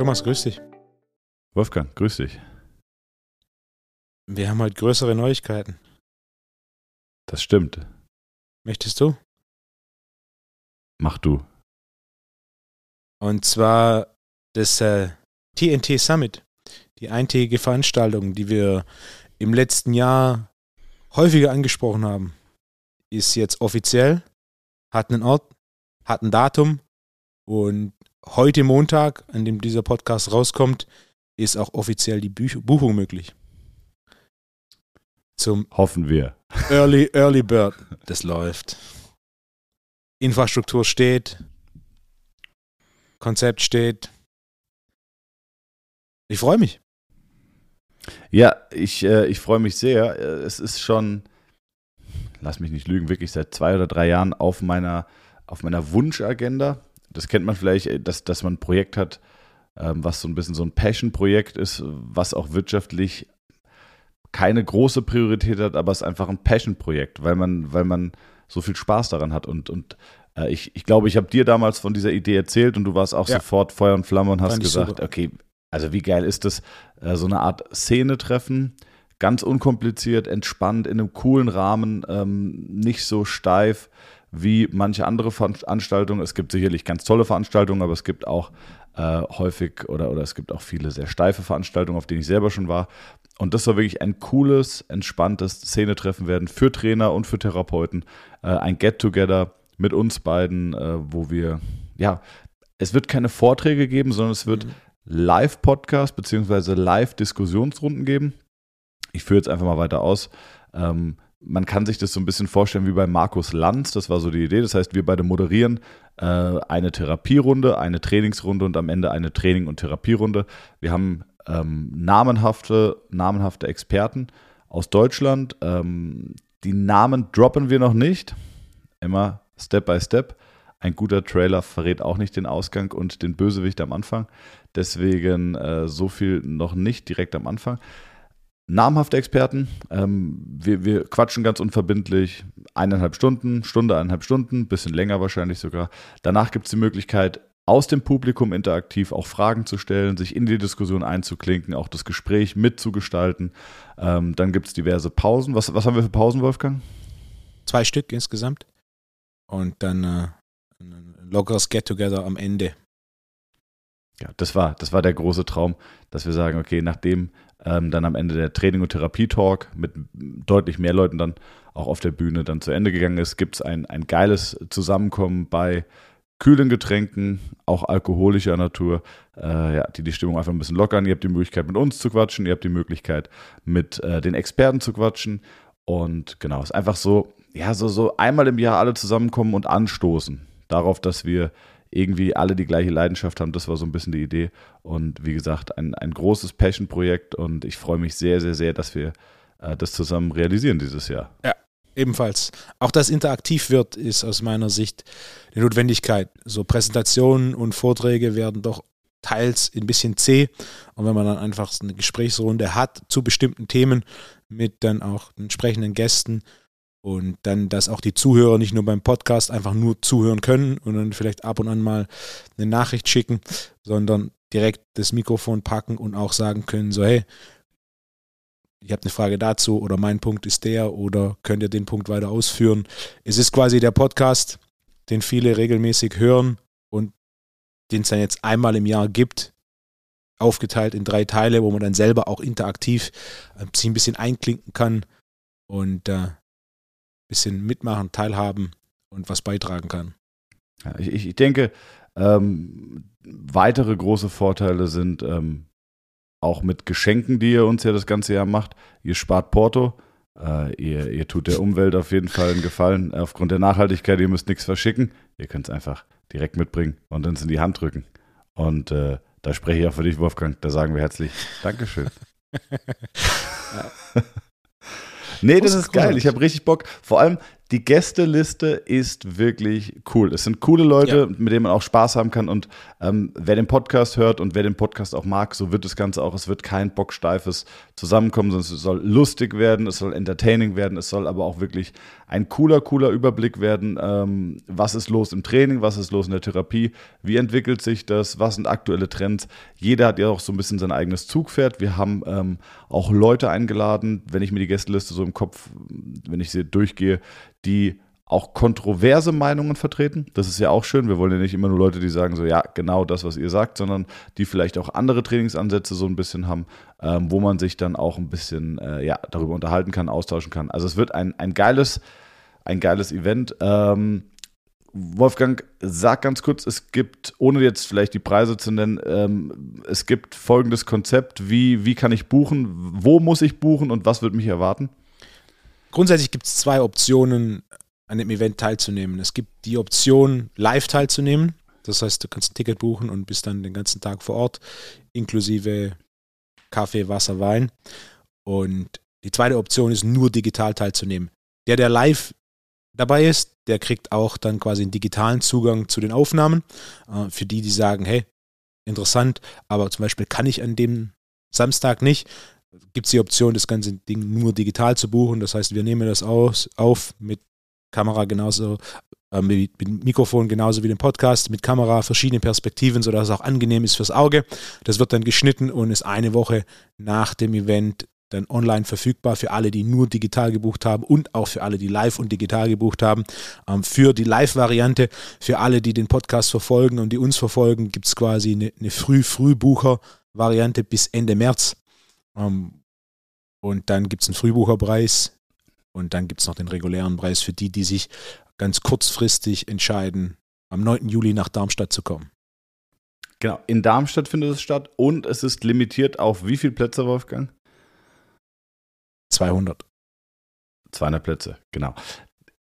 Thomas, grüß dich. Wolfgang, grüß dich. Wir haben heute größere Neuigkeiten. Das stimmt. Möchtest du? Mach du. Und zwar das äh, TNT Summit, die eintägige Veranstaltung, die wir im letzten Jahr häufiger angesprochen haben, ist jetzt offiziell, hat einen Ort, hat ein Datum und heute Montag, an dem dieser Podcast rauskommt, ist auch offiziell die Buch Buchung möglich. Zum Hoffen wir. Early, Early Bird. Das läuft. Infrastruktur steht. Konzept steht. Ich freue mich. Ja, ich, äh, ich freue mich sehr. Es ist schon, lass mich nicht lügen, wirklich seit zwei oder drei Jahren auf meiner, auf meiner Wunschagenda. Das kennt man vielleicht, äh, dass, dass man ein Projekt hat, ähm, was so ein bisschen so ein Passion-Projekt ist, was auch wirtschaftlich keine große Priorität hat, aber es ist einfach ein Passion-Projekt, weil man, weil man so viel Spaß daran hat. Und, und äh, ich, ich glaube, ich habe dir damals von dieser Idee erzählt und du warst auch ja. sofort Feuer und Flamme und hast Fand gesagt, okay, also wie geil ist das, äh, so eine Art Szene treffen, ganz unkompliziert, entspannt, in einem coolen Rahmen, ähm, nicht so steif wie manche andere Veranstaltungen. Es gibt sicherlich ganz tolle Veranstaltungen, aber es gibt auch äh, häufig oder, oder es gibt auch viele sehr steife Veranstaltungen, auf denen ich selber schon war. Und das soll wirklich ein cooles, entspanntes Szenetreffen werden für Trainer und für Therapeuten. Äh, ein Get-Together mit uns beiden, äh, wo wir, ja, es wird keine Vorträge geben, sondern es wird mhm. Live-Podcast bzw. Live-Diskussionsrunden geben. Ich führe jetzt einfach mal weiter aus. Ähm, man kann sich das so ein bisschen vorstellen wie bei Markus Lanz, das war so die Idee. Das heißt, wir beide moderieren äh, eine Therapierunde, eine Trainingsrunde und am Ende eine Training- und Therapierunde. Wir haben ähm, namenhafte, namenhafte Experten aus Deutschland. Ähm, die Namen droppen wir noch nicht. Immer Step by Step. Ein guter Trailer verrät auch nicht den Ausgang und den Bösewicht am Anfang. Deswegen äh, so viel noch nicht direkt am Anfang namhafte Experten. Ähm, wir, wir, quatschen ganz unverbindlich eineinhalb Stunden, Stunde, eineinhalb Stunden, bisschen länger wahrscheinlich sogar. Danach gibt es die Möglichkeit, aus dem Publikum interaktiv auch Fragen zu stellen, sich in die Diskussion einzuklinken, auch das Gespräch mitzugestalten. Ähm, dann gibt es diverse Pausen. Was, was haben wir für Pausen, Wolfgang? Zwei Stück insgesamt. Und dann äh, ein lockeres Get-Together am Ende. Ja, das war, das war der große Traum, dass wir sagen, okay, nachdem ähm, dann am Ende der Training- und Therapie-Talk mit deutlich mehr Leuten dann auch auf der Bühne dann zu Ende gegangen ist, gibt es ein, ein geiles Zusammenkommen bei kühlen Getränken, auch alkoholischer Natur, äh, ja, die die Stimmung einfach ein bisschen lockern. Ihr habt die Möglichkeit, mit uns zu quatschen, ihr habt die Möglichkeit, mit äh, den Experten zu quatschen. Und genau, es ist einfach so, ja, so, so einmal im Jahr alle zusammenkommen und anstoßen darauf, dass wir irgendwie alle die gleiche Leidenschaft haben. Das war so ein bisschen die Idee. Und wie gesagt, ein, ein großes Passion-Projekt und ich freue mich sehr, sehr, sehr, dass wir äh, das zusammen realisieren dieses Jahr. Ja, ebenfalls. Auch dass interaktiv wird, ist aus meiner Sicht eine Notwendigkeit. So Präsentationen und Vorträge werden doch teils ein bisschen zäh. Und wenn man dann einfach eine Gesprächsrunde hat zu bestimmten Themen mit dann auch entsprechenden Gästen, und dann, dass auch die Zuhörer nicht nur beim Podcast einfach nur zuhören können und dann vielleicht ab und an mal eine Nachricht schicken, sondern direkt das Mikrofon packen und auch sagen können, so hey, ich habe eine Frage dazu oder mein Punkt ist der oder könnt ihr den Punkt weiter ausführen. Es ist quasi der Podcast, den viele regelmäßig hören und den es dann jetzt einmal im Jahr gibt, aufgeteilt in drei Teile, wo man dann selber auch interaktiv äh, sich ein bisschen einklinken kann und äh, bisschen mitmachen, teilhaben und was beitragen kann. Ja, ich, ich, denke, ähm, weitere große Vorteile sind ähm, auch mit Geschenken, die ihr uns ja das ganze Jahr macht. Ihr spart Porto. Äh, ihr, ihr tut der Umwelt auf jeden Fall einen Gefallen. Aufgrund der Nachhaltigkeit, ihr müsst nichts verschicken. Ihr könnt es einfach direkt mitbringen und uns in die Hand drücken. Und äh, da spreche ich auch für dich, Wolfgang. Da sagen wir herzlich Dankeschön. Nee, das ist geil. Ich habe richtig Bock. Vor allem, die Gästeliste ist wirklich cool. Es sind coole Leute, ja. mit denen man auch Spaß haben kann. Und ähm, wer den Podcast hört und wer den Podcast auch mag, so wird das Ganze auch. Es wird kein bocksteifes Zusammenkommen, sondern es soll lustig werden, es soll entertaining werden, es soll aber auch wirklich ein cooler, cooler Überblick werden. Ähm, was ist los im Training, was ist los in der Therapie, wie entwickelt sich das, was sind aktuelle Trends. Jeder hat ja auch so ein bisschen sein eigenes Zugpferd. Wir haben ähm, auch Leute eingeladen, wenn ich mir die Gästeliste so im Kopf, wenn ich sie durchgehe, die auch kontroverse Meinungen vertreten. Das ist ja auch schön. Wir wollen ja nicht immer nur Leute, die sagen so, ja, genau das, was ihr sagt, sondern die vielleicht auch andere Trainingsansätze so ein bisschen haben, ähm, wo man sich dann auch ein bisschen äh, ja, darüber unterhalten kann, austauschen kann. Also es wird ein, ein geiles, ein geiles Event. Ähm, Wolfgang, sag ganz kurz, es gibt, ohne jetzt vielleicht die Preise zu nennen, ähm, es gibt folgendes Konzept, wie, wie kann ich buchen, wo muss ich buchen und was wird mich erwarten? Grundsätzlich gibt es zwei Optionen, an dem Event teilzunehmen. Es gibt die Option, live teilzunehmen. Das heißt, du kannst ein Ticket buchen und bist dann den ganzen Tag vor Ort, inklusive Kaffee, Wasser, Wein. Und die zweite Option ist, nur digital teilzunehmen. Der, der live dabei ist, der kriegt auch dann quasi einen digitalen Zugang zu den Aufnahmen. Äh, für die, die sagen, hey, interessant, aber zum Beispiel kann ich an dem Samstag nicht, gibt es die Option, das ganze Ding nur digital zu buchen. Das heißt, wir nehmen das aus, auf mit Kamera genauso, äh, mit, mit, Mikrofon genauso wie dem Podcast, mit Kamera, verschiedene Perspektiven, sodass es auch angenehm ist fürs Auge. Das wird dann geschnitten und ist eine Woche nach dem Event dann online verfügbar für alle, die nur digital gebucht haben und auch für alle, die live und digital gebucht haben. Ähm, für die Live-Variante, für alle, die den Podcast verfolgen und die uns verfolgen, gibt es quasi eine, eine Früh-Frühbucher-Variante bis Ende März. Ähm, und dann gibt es einen Frühbucherpreis und dann gibt es noch den regulären Preis für die, die sich ganz kurzfristig entscheiden, am 9. Juli nach Darmstadt zu kommen. Genau, in Darmstadt findet es statt und es ist limitiert auf wie viele Plätze, Wolfgang? 200. 200 Plätze, genau.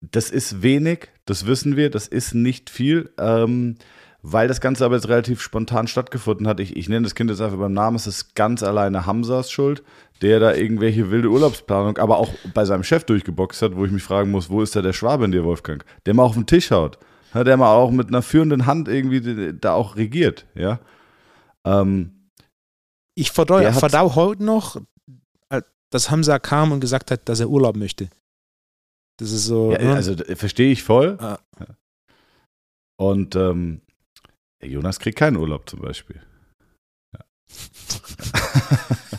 Das ist wenig, das wissen wir, das ist nicht viel. Ähm, weil das Ganze aber jetzt relativ spontan stattgefunden hat, ich, ich nenne das Kind jetzt einfach beim Namen, es ist ganz alleine Hamzas Schuld, der da irgendwelche wilde Urlaubsplanung, aber auch bei seinem Chef durchgeboxt hat, wo ich mich fragen muss, wo ist da der Schwabe in dir, Wolfgang? Der mal auf den Tisch haut, der mal auch mit einer führenden Hand irgendwie da auch regiert, ja. Ähm, ich verdau, verdau heute noch, äh, dass Hamza kam und gesagt hat, dass er Urlaub möchte. Das ist so. Ja, ne? also verstehe ich voll. Ah. Und ähm, Jonas kriegt keinen Urlaub zum Beispiel. Ja.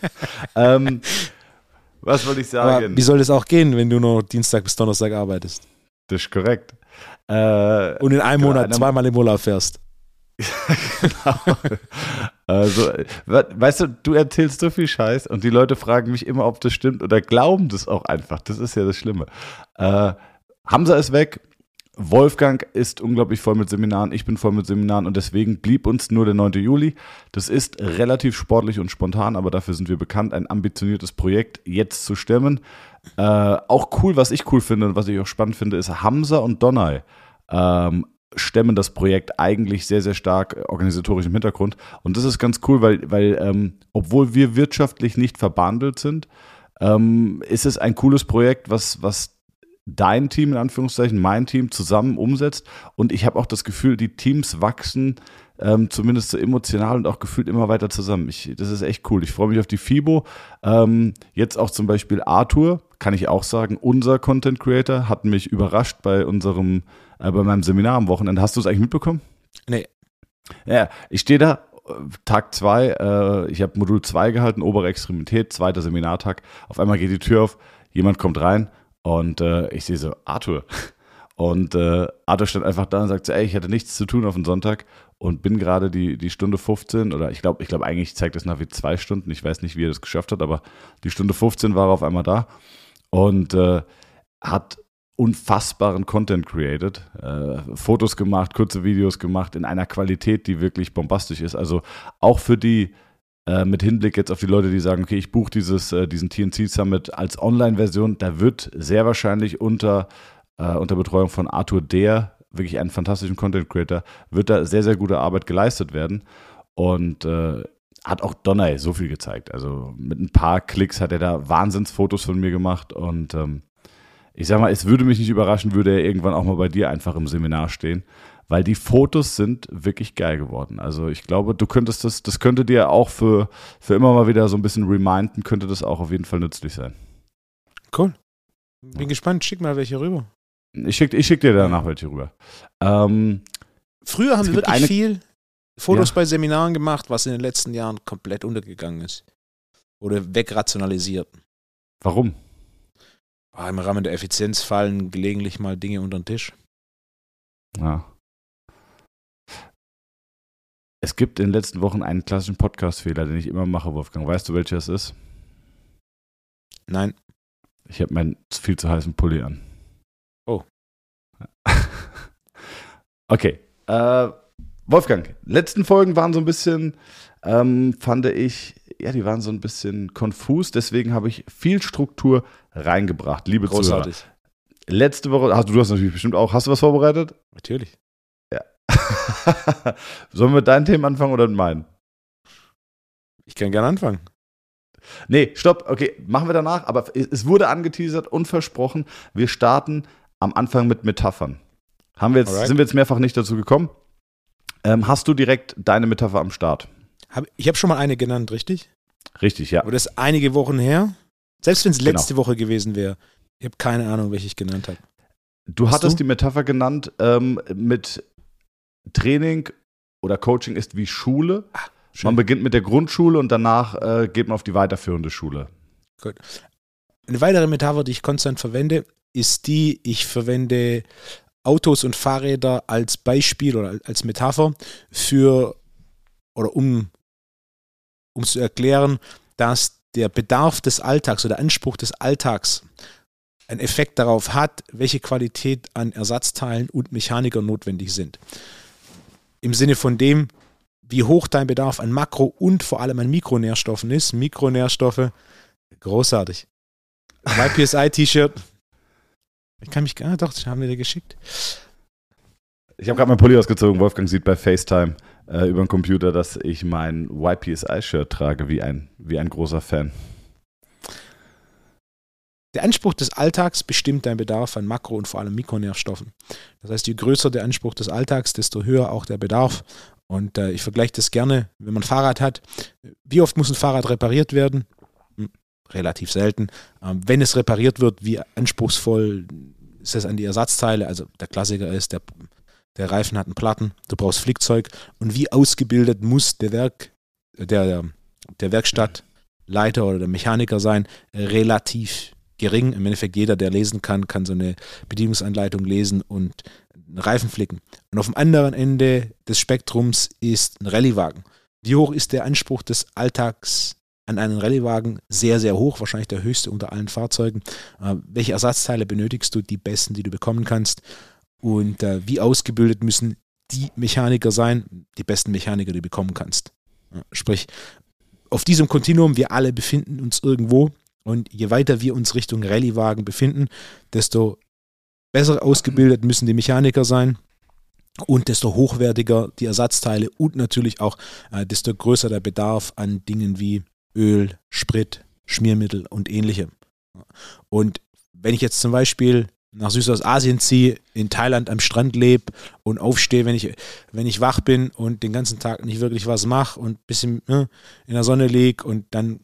ähm, was wollte ich sagen? Aber wie soll das auch gehen, wenn du nur Dienstag bis Donnerstag arbeitest? Das ist korrekt. Äh, Und in einem Monat zweimal im Urlaub fährst. genau. Also, weißt du, du erzählst so viel Scheiß und die Leute fragen mich immer, ob das stimmt oder glauben das auch einfach. Das ist ja das Schlimme. Äh, Hamza ist weg, Wolfgang ist unglaublich voll mit Seminaren, ich bin voll mit Seminaren und deswegen blieb uns nur der 9. Juli. Das ist relativ sportlich und spontan, aber dafür sind wir bekannt, ein ambitioniertes Projekt jetzt zu stemmen. Äh, auch cool, was ich cool finde und was ich auch spannend finde, ist Hamza und Donai ähm, stemmen das Projekt eigentlich sehr, sehr stark organisatorisch im Hintergrund. Und das ist ganz cool, weil, weil ähm, obwohl wir wirtschaftlich nicht verbandelt sind, ähm, ist es ein cooles Projekt, was, was dein Team in Anführungszeichen, mein Team zusammen umsetzt. Und ich habe auch das Gefühl, die Teams wachsen ähm, zumindest so emotional und auch gefühlt immer weiter zusammen. Ich, das ist echt cool. Ich freue mich auf die FIBO. Ähm, jetzt auch zum Beispiel Arthur, kann ich auch sagen, unser Content Creator hat mich überrascht bei unserem, äh, bei meinem Seminar am Wochenende. Hast du es eigentlich mitbekommen? Nee. Ja, ich stehe da, Tag zwei, äh, ich habe Modul 2 gehalten, obere Extremität, zweiter Seminartag. Auf einmal geht die Tür auf, jemand kommt rein und äh, ich sehe so, Arthur. Und äh, Arthur stand einfach da und sagt so, ey, ich hatte nichts zu tun auf den Sonntag und bin gerade die, die Stunde 15 oder ich glaube, ich glaube eigentlich zeigt das nach wie zwei Stunden. Ich weiß nicht, wie er das geschafft hat, aber die Stunde 15 war er auf einmal da und äh, hat unfassbaren Content created, äh, Fotos gemacht, kurze Videos gemacht in einer Qualität, die wirklich bombastisch ist. Also auch für die äh, mit Hinblick jetzt auf die Leute, die sagen, okay, ich buche dieses, äh, diesen TNC Summit als Online-Version, da wird sehr wahrscheinlich unter, äh, unter Betreuung von Arthur Der, wirklich einen fantastischen Content Creator, wird da sehr, sehr gute Arbeit geleistet werden. Und äh, hat auch Donner so viel gezeigt. Also mit ein paar Klicks hat er da Wahnsinnsfotos von mir gemacht und ähm, ich sag mal, es würde mich nicht überraschen, würde er irgendwann auch mal bei dir einfach im Seminar stehen, weil die Fotos sind wirklich geil geworden. Also ich glaube, du könntest das, das könnte dir auch für, für immer mal wieder so ein bisschen reminden, könnte das auch auf jeden Fall nützlich sein. Cool. Bin ja. gespannt, schick mal welche rüber. Ich schicke ich schick dir danach welche rüber. Ähm, Früher haben wir wirklich eine, viel Fotos ja. bei Seminaren gemacht, was in den letzten Jahren komplett untergegangen ist. Oder wegrationalisiert. Warum? Ah, Im Rahmen der Effizienz fallen gelegentlich mal Dinge unter den Tisch. Ja. Es gibt in den letzten Wochen einen klassischen Podcast-Fehler, den ich immer mache, Wolfgang. Weißt du, welcher es ist? Nein. Ich habe meinen viel zu heißen Pulli an. Oh. okay. Äh, Wolfgang, letzten Folgen waren so ein bisschen, ähm, fand ich, ja, die waren so ein bisschen konfus, deswegen habe ich viel Struktur reingebracht, liebe Großartig. Zuhörer. Letzte Woche, hast du, du hast natürlich bestimmt auch, hast du was vorbereitet? Natürlich. Sollen wir mit deinen Themen anfangen oder mit meinen? Ich kann gerne anfangen. Nee, stopp, okay, machen wir danach, aber es wurde angeteasert und versprochen, wir starten am Anfang mit Metaphern. Haben wir jetzt, sind wir jetzt mehrfach nicht dazu gekommen? Ähm, hast du direkt deine Metapher am Start? Hab, ich habe schon mal eine genannt, richtig? Richtig, ja. Aber das ist einige Wochen her. Selbst wenn es genau. letzte Woche gewesen wäre. Ich habe keine Ahnung, welche ich genannt habe. Du Hast hattest du? die Metapher genannt ähm, mit Training oder Coaching ist wie Schule. Ach, man beginnt mit der Grundschule und danach äh, geht man auf die weiterführende Schule. Gut. Eine weitere Metapher, die ich konstant verwende, ist die, ich verwende Autos und Fahrräder als Beispiel oder als Metapher für oder um, um zu erklären, dass der Bedarf des Alltags oder der Anspruch des Alltags einen Effekt darauf hat, welche Qualität an Ersatzteilen und Mechanikern notwendig sind. Im Sinne von dem, wie hoch dein Bedarf an Makro- und vor allem an Mikronährstoffen ist. Mikronährstoffe, großartig. YPSI-T-Shirt, ich kann mich gar nicht, doch, das haben wir dir geschickt. Ich habe gerade mein Pulli ausgezogen. Wolfgang sieht bei FaceTime äh, über den Computer, dass ich mein YPSI-Shirt trage, wie ein, wie ein großer Fan. Der Anspruch des Alltags bestimmt deinen Bedarf an Makro- und vor allem Mikronährstoffen. Das heißt, je größer der Anspruch des Alltags, desto höher auch der Bedarf. Und äh, ich vergleiche das gerne, wenn man ein Fahrrad hat. Wie oft muss ein Fahrrad repariert werden? relativ selten. Ähm, wenn es repariert wird, wie anspruchsvoll ist es an die Ersatzteile? Also der Klassiker ist, der, der Reifen hat einen Platten, du brauchst Flickzeug und wie ausgebildet muss der Werk, der, der Werkstattleiter oder der Mechaniker sein? Relativ gering. Im Endeffekt jeder, der lesen kann, kann so eine Bedienungsanleitung lesen und einen Reifen flicken. Und auf dem anderen Ende des Spektrums ist ein Rallyewagen. Wie hoch ist der Anspruch des Alltags an einen Rallyewagen sehr, sehr hoch, wahrscheinlich der höchste unter allen Fahrzeugen. Äh, welche Ersatzteile benötigst du? Die besten, die du bekommen kannst. Und äh, wie ausgebildet müssen die Mechaniker sein? Die besten Mechaniker, die du bekommen kannst. Ja, sprich, auf diesem Kontinuum, wir alle befinden uns irgendwo. Und je weiter wir uns Richtung Rallyewagen befinden, desto besser ausgebildet müssen die Mechaniker sein und desto hochwertiger die Ersatzteile und natürlich auch äh, desto größer der Bedarf an Dingen wie Öl, Sprit, Schmiermittel und ähnlichem. Und wenn ich jetzt zum Beispiel nach Südostasien ziehe, in Thailand am Strand lebe und aufstehe, wenn ich, wenn ich wach bin und den ganzen Tag nicht wirklich was mache und ein bisschen ne, in der Sonne liege und dann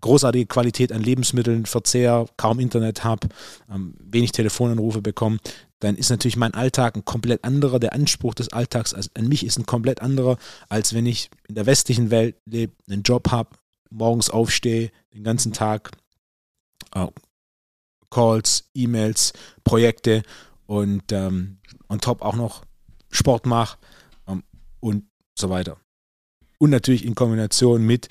großartige Qualität an Lebensmitteln verzehr, kaum Internet habe, ähm, wenig Telefonanrufe bekomme, dann ist natürlich mein Alltag ein komplett anderer. Der Anspruch des Alltags an mich ist ein komplett anderer, als wenn ich in der westlichen Welt lebe, einen Job habe, morgens aufstehe, den ganzen Tag äh, Calls, E-Mails, Projekte und ähm, on top auch noch Sport mache ähm, und so weiter. Und natürlich in Kombination mit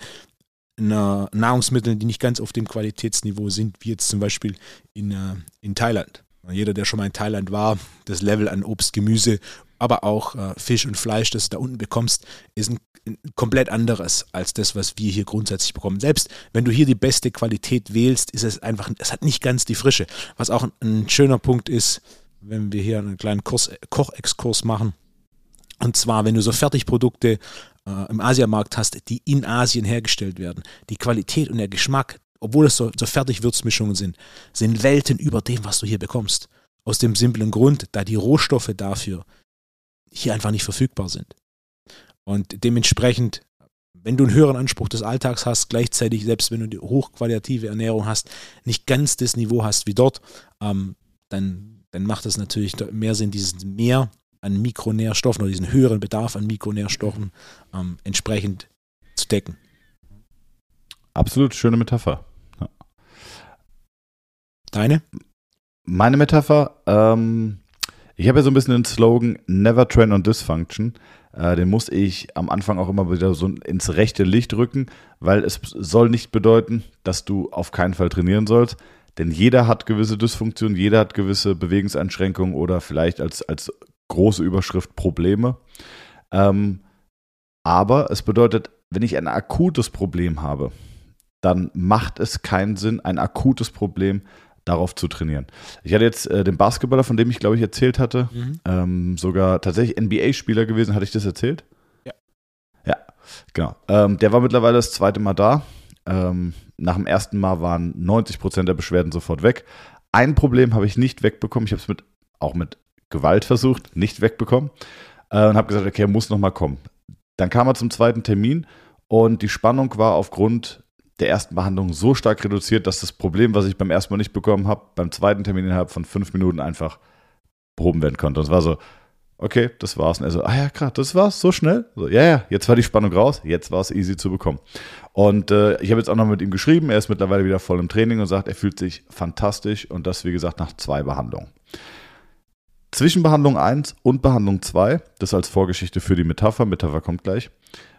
Nahrungsmitteln, die nicht ganz auf dem Qualitätsniveau sind, wie jetzt zum Beispiel in, äh, in Thailand. Jeder, der schon mal in Thailand war, das Level an Obst, Gemüse, aber auch äh, Fisch und Fleisch, das du da unten bekommst, ist ein komplett anderes als das, was wir hier grundsätzlich bekommen. Selbst wenn du hier die beste Qualität wählst, ist es einfach, es hat nicht ganz die Frische. Was auch ein, ein schöner Punkt ist, wenn wir hier einen kleinen Kurs, Kochexkurs machen. Und zwar, wenn du so Fertigprodukte äh, im Asiamarkt hast, die in Asien hergestellt werden, die Qualität und der Geschmack obwohl es so, so Fertigwürzmischungen sind, sind Welten über dem, was du hier bekommst. Aus dem simplen Grund, da die Rohstoffe dafür hier einfach nicht verfügbar sind. Und dementsprechend, wenn du einen höheren Anspruch des Alltags hast, gleichzeitig, selbst wenn du die hochqualitative Ernährung hast, nicht ganz das Niveau hast wie dort, ähm, dann, dann macht es natürlich mehr Sinn, dieses Mehr an Mikronährstoffen oder diesen höheren Bedarf an Mikronährstoffen ähm, entsprechend zu decken. Absolut schöne Metapher. Ja. Deine? Meine Metapher, ähm, ich habe ja so ein bisschen den Slogan Never Train on Dysfunction. Äh, den muss ich am Anfang auch immer wieder so ins rechte Licht rücken, weil es soll nicht bedeuten, dass du auf keinen Fall trainieren sollst. Denn jeder hat gewisse Dysfunktionen, jeder hat gewisse Bewegungseinschränkungen oder vielleicht als, als große Überschrift Probleme. Ähm, aber es bedeutet, wenn ich ein akutes Problem habe, dann macht es keinen Sinn, ein akutes Problem darauf zu trainieren. Ich hatte jetzt äh, den Basketballer, von dem ich glaube ich erzählt hatte, mhm. ähm, sogar tatsächlich NBA-Spieler gewesen. Hatte ich das erzählt? Ja. Ja, genau. Ähm, der war mittlerweile das zweite Mal da. Ähm, nach dem ersten Mal waren 90 Prozent der Beschwerden sofort weg. Ein Problem habe ich nicht wegbekommen. Ich habe es mit, auch mit Gewalt versucht, nicht wegbekommen. Äh, und habe gesagt, okay, er muss nochmal kommen. Dann kam er zum zweiten Termin und die Spannung war aufgrund der ersten Behandlung so stark reduziert, dass das Problem, was ich beim ersten Mal nicht bekommen habe, beim zweiten Termin innerhalb von fünf Minuten einfach behoben werden konnte. Und es war so, okay, das war's. Und er so, ah ja, krass, das war's, so schnell? So, ja, ja, jetzt war die Spannung raus, jetzt war es easy zu bekommen. Und äh, ich habe jetzt auch noch mit ihm geschrieben, er ist mittlerweile wieder voll im Training und sagt, er fühlt sich fantastisch und das, wie gesagt, nach zwei Behandlungen. Zwischen Behandlung 1 und Behandlung 2, das als Vorgeschichte für die Metapher, Metapher kommt gleich,